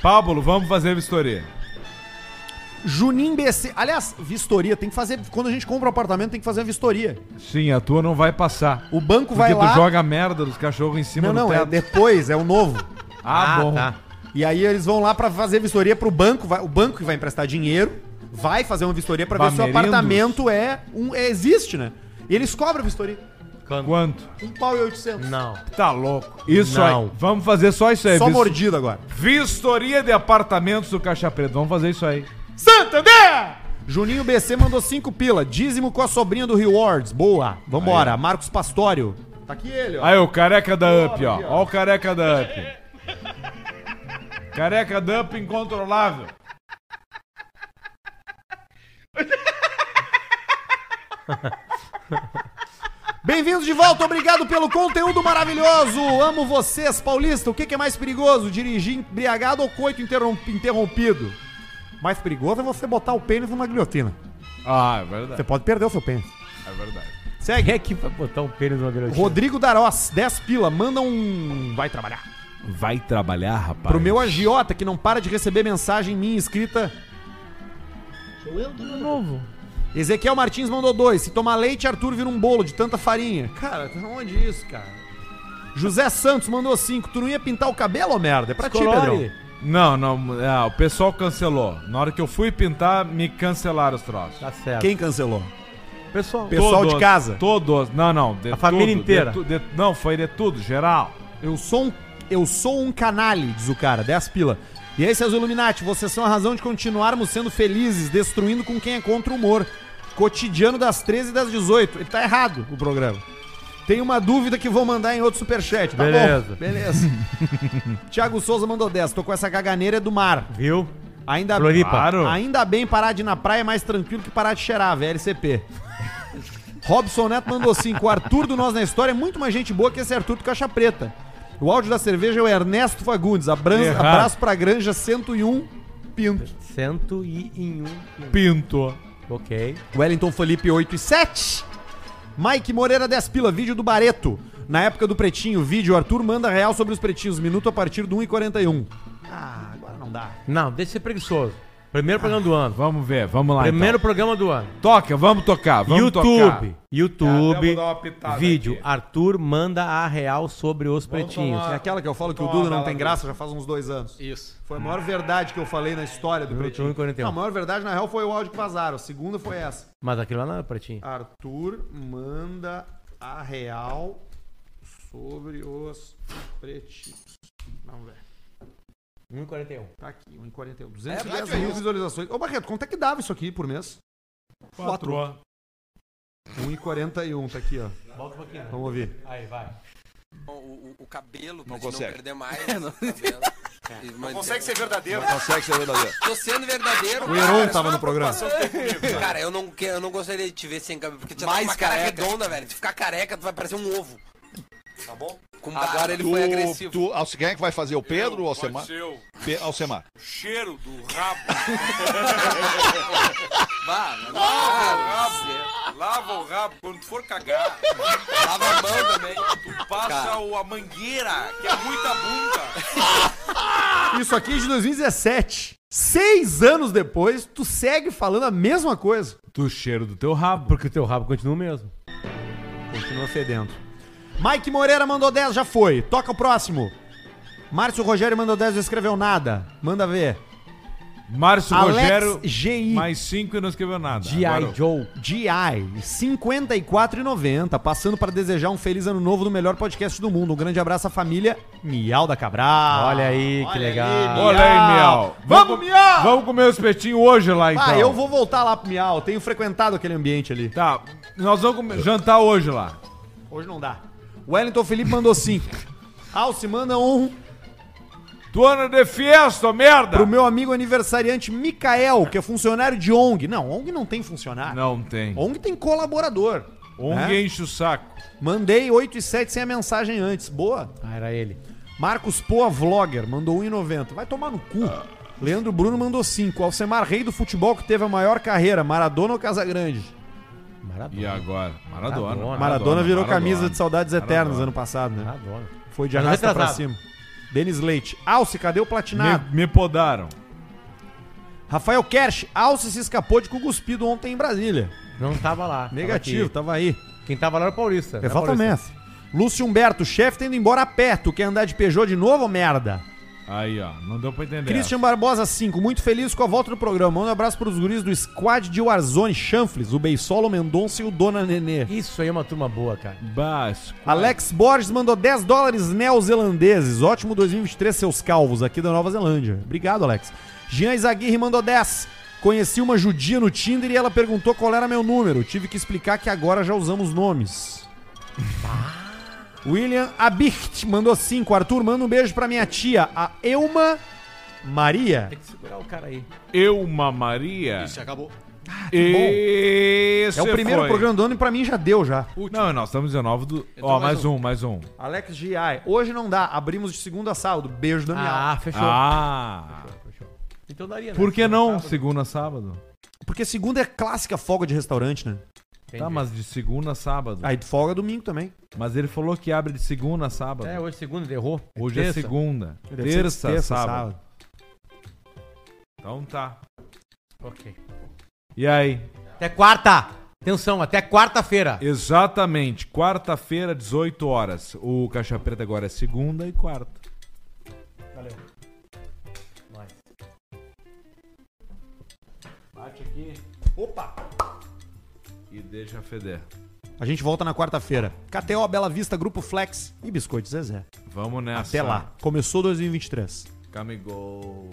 Pablo, vamos fazer vistoria. Junim BC. Aliás, vistoria, tem que fazer. Quando a gente compra um apartamento, tem que fazer a vistoria. Sim, a tua não vai passar. O banco Porque vai tu lá. joga a merda dos cachorros em cima Não, do não, é teto. depois, é o novo. Ah, bom. tá. E aí eles vão lá pra fazer vistoria pro banco, vai- o banco que vai emprestar dinheiro, vai fazer uma vistoria pra ver se o apartamento é um é- existe, né? E eles cobram a vistoria. Quanto? Um pau e oitocentos. Não. Tá louco. Isso Não. aí. Vamos fazer só isso aí. Só mordido agora. Vistoria de apartamentos do Caixa Preto. Vamos fazer isso aí. Santander! Juninho BC mandou 5 pila. Dízimo com a sobrinha do Rewards. Boa. Vambora. Aí. Marcos Pastório. Tá aqui ele, ó. Aí, o careca da Up, ó. Ó o careca da Up. Careca da Up incontrolável. Bem-vindos de volta, obrigado pelo conteúdo maravilhoso. Amo vocês, Paulista. O que, que é mais perigoso, dirigir embriagado ou coito interrom- interrompido? Mais perigoso é você botar o pênis numa guilhotina. Ah, é Você verdade. pode perder o seu pênis. É verdade. Segue. Quem é que vai botar um pênis numa garotinha? Rodrigo Darós, 10 pila, manda um. Vai trabalhar. Vai trabalhar, rapaz. Pro meu agiota que não para de receber mensagem minha escrita. Sou eu de novo. Ezequiel Martins mandou dois. Se tomar leite, Arthur vira um bolo de tanta farinha. Cara, onde isso, cara? José Santos mandou cinco. Tu não ia pintar o cabelo, merda? É pra ti, Pedrão. Não, não, é, o pessoal cancelou. Na hora que eu fui pintar, me cancelaram os troços. Tá certo. Quem cancelou? Pessoal. Pessoal de casa. Todos. Não, não. de A família tudo, inteira. de de- não, foi de tudo, geral. Eu sou um, eu sou um canalhe, diz o cara, 10 pila. E aí, seus Illuminati, vocês são a razão de continuarmos sendo felizes, destruindo com quem é contra o humor. Cotidiano das 13 e das 18. Ele tá errado, o programa. Tem uma dúvida que vou mandar em outro superchat. Tá Beleza. bom? Beleza. Thiago Souza mandou 10. Tô com essa caganeira do mar. Viu? Ainda, Floripa. Claro. ainda bem parar de ir na praia é mais tranquilo que parar de cheirar, VLCP. Robson Neto mandou 5. O Arthur do Nós na História é muito mais gente boa que esse Arthur do Caixa Preta. O áudio da cerveja é o Ernesto Fagundes. Abran Errado. abraço pra Granja 101 Pinto. Cento e em um. Pinto. Ok. Wellington Felipe 8 e 7. Mike Moreira 10 pila, vídeo do Bareto. Na época do Pretinho, vídeo Arthur manda real sobre os pretinhos, minuto a partir do 1 e 41. Ah, agora não dá. Não, deixa de ser preguiçoso. Primeiro programa do ano. Vamos ver, vamos lá. Primeiro então. programa do ano. Toca, vamos tocar, vamos tocar. YouTube. YouTube. É, Vídeo. aqui. Arthur manda a real sobre os pretinhos. tomar- É aquela que eu falo que o Duda não tem graça já faz uns dois anos. Isso. Foi a maior verdade que eu falei na história do Pretinho. 1 e 41. Não, a maior verdade, na real, foi o áudio que vazaram. A segunda foi essa. Mas aquilo lá não é pretinho. Arthur manda a real sobre os pretinhos. Vamos ver. 1 e 41. Tá aqui, 1,41. 210 mil visualizações. Ô, Barreto, quanto é que dava isso aqui por mês? Quatro. 1,41, tá aqui, ó. Volta um pouquinho. Vamos ouvir. Aí, vai. O, o- o cabelo, pra Não gente não consegue. perder mais. o cabelo. Mas- Consegue ser verdadeiro. Consegue ser verdadeiro. Tô sendo verdadeiro. O Heron tava no programa. Cara, eu não, eu não gostaria de te ver sem cabelo, porque tu já tá Mais com uma cara careca. redonda, velho. Se ficar careca, tu vai parecer um ovo. Tá bom? Com barba. Agora ele Tu, foi agressivo. tu, Alce- quem é que vai fazer? O Pedro ou o Alcemar? Seu Pe- Alcemar. cheiro do rabo. Vá, Lava o rabo. Lava o rabo quando tu for cagar. lava a mão também. Tu passa o, a mangueira, que é muita bunda. Isso aqui é de 2017. Seis anos depois, tu segue falando a mesma coisa. Do cheiro do teu rabo. Porque o teu rabo continua o mesmo. Continua fedendo. Mike Moreira mandou 10, já foi. Toca o próximo. Márcio Rogério mandou 10, não escreveu nada. Manda ver. Márcio Alex Rogério, GI. mais cinco e não escreveu nada. G.I. Agora- Joe. GI, 54,90. Passando para desejar um feliz ano novo no melhor podcast do mundo. Um grande abraço à família Miau da Cabral. Olha aí, que legal. Olha aí, Miau. Vamos, Miau! Vamos comer os peitinhos hoje lá, então. Ah, eu vou voltar lá pro Miau. Tenho frequentado aquele ambiente ali. Tá, nós vamos comer- jantar hoje lá. Hoje não dá. Wellington Felipe mandou 5. Alce manda um Tu ano de fiesta, merda! pro meu amigo aniversariante Mikael, que é funcionário de ONG. Não, ONG não tem funcionário. Não tem. ONG tem colaborador. ONG É? enche o saco. Mandei 8 e 7 sem a mensagem antes. Boa. Ah, era ele. Marcos Poa Vlogger mandou 1,90. Vai tomar no cu. Leandro Bruno mandou 5. Alcemar Rei do futebol que teve a maior carreira. Maradona ou Casagrande? E agora? Maradona. Maradona. Maradona virou Maradona. camisa de saudades eternas Maradona. ano passado, né? Maradona. Foi de arrasta pra cima. Denis Leite. Alce, cadê o platinado? Me, me podaram. Rafael Kersh. Alce se escapou de cu cuspido ontem em Brasília. Não tava lá. tava Negativo, aqui. tava aí. Quem tava lá era o Paulista. né, Exatamente. Lúcio Humberto, chefe tendo embora a pé. Tu quer andar de Peugeot de novo, merda? Aí, ó. Não deu pra entender. Christian Barbosa 5, muito feliz com a volta do programa. Manda um abraço pros guris do squad de Warzone Chanfles, o Beisolo Mendonça e o Dona Nenê. Isso aí é uma turma boa, cara. Basco. Alex Borges mandou 10 dólares neozelandeses. Ótimo 2023, seus calvos, aqui da Nova Zelândia. Obrigado, Alex. Jean Izaguirre mandou 10. Conheci uma judia no Tinder e ela perguntou qual era meu número. Tive que explicar que agora já usamos nomes. William Abicht mandou 5. Arthur, manda um beijo pra minha tia, a Elma Maria. Tem que segurar o cara aí. Euma Maria. Isso, acabou. Esse É o primeiro foi. programa do ano e pra mim já deu já. Não, nós estamos 19 do. Entrou Ó, mais mais um, mais um. Alex G.I. Hoje não dá, abrimos de segunda a sábado. Beijo, Daniel. Ah, fechou. Ah. Fechou. Então daria, né? Por que não? Sábado. Segunda a sábado. Porque segunda é clássica folga de restaurante, né? Entendi. Tá, mas de segunda a sábado. Aí folga domingo também. Mas ele falou que abre de segunda a sábado. É, hoje segunda, ele errou. Hoje é terça. segunda. Deve ser Terça, terça, sábado. Então tá. Ok. E aí? Até quarta. Atenção, até quarta-feira. Exatamente. Quarta-feira, 18 horas. O Caixa Preta agora é segunda e quarta. Bate aqui Opa! E deixa feder. A gente volta na quarta-feira. KTO, Bela Vista, Grupo Flex e Biscoito Zezé. Vamos nessa. Até lá. Começou 2023. Camigol.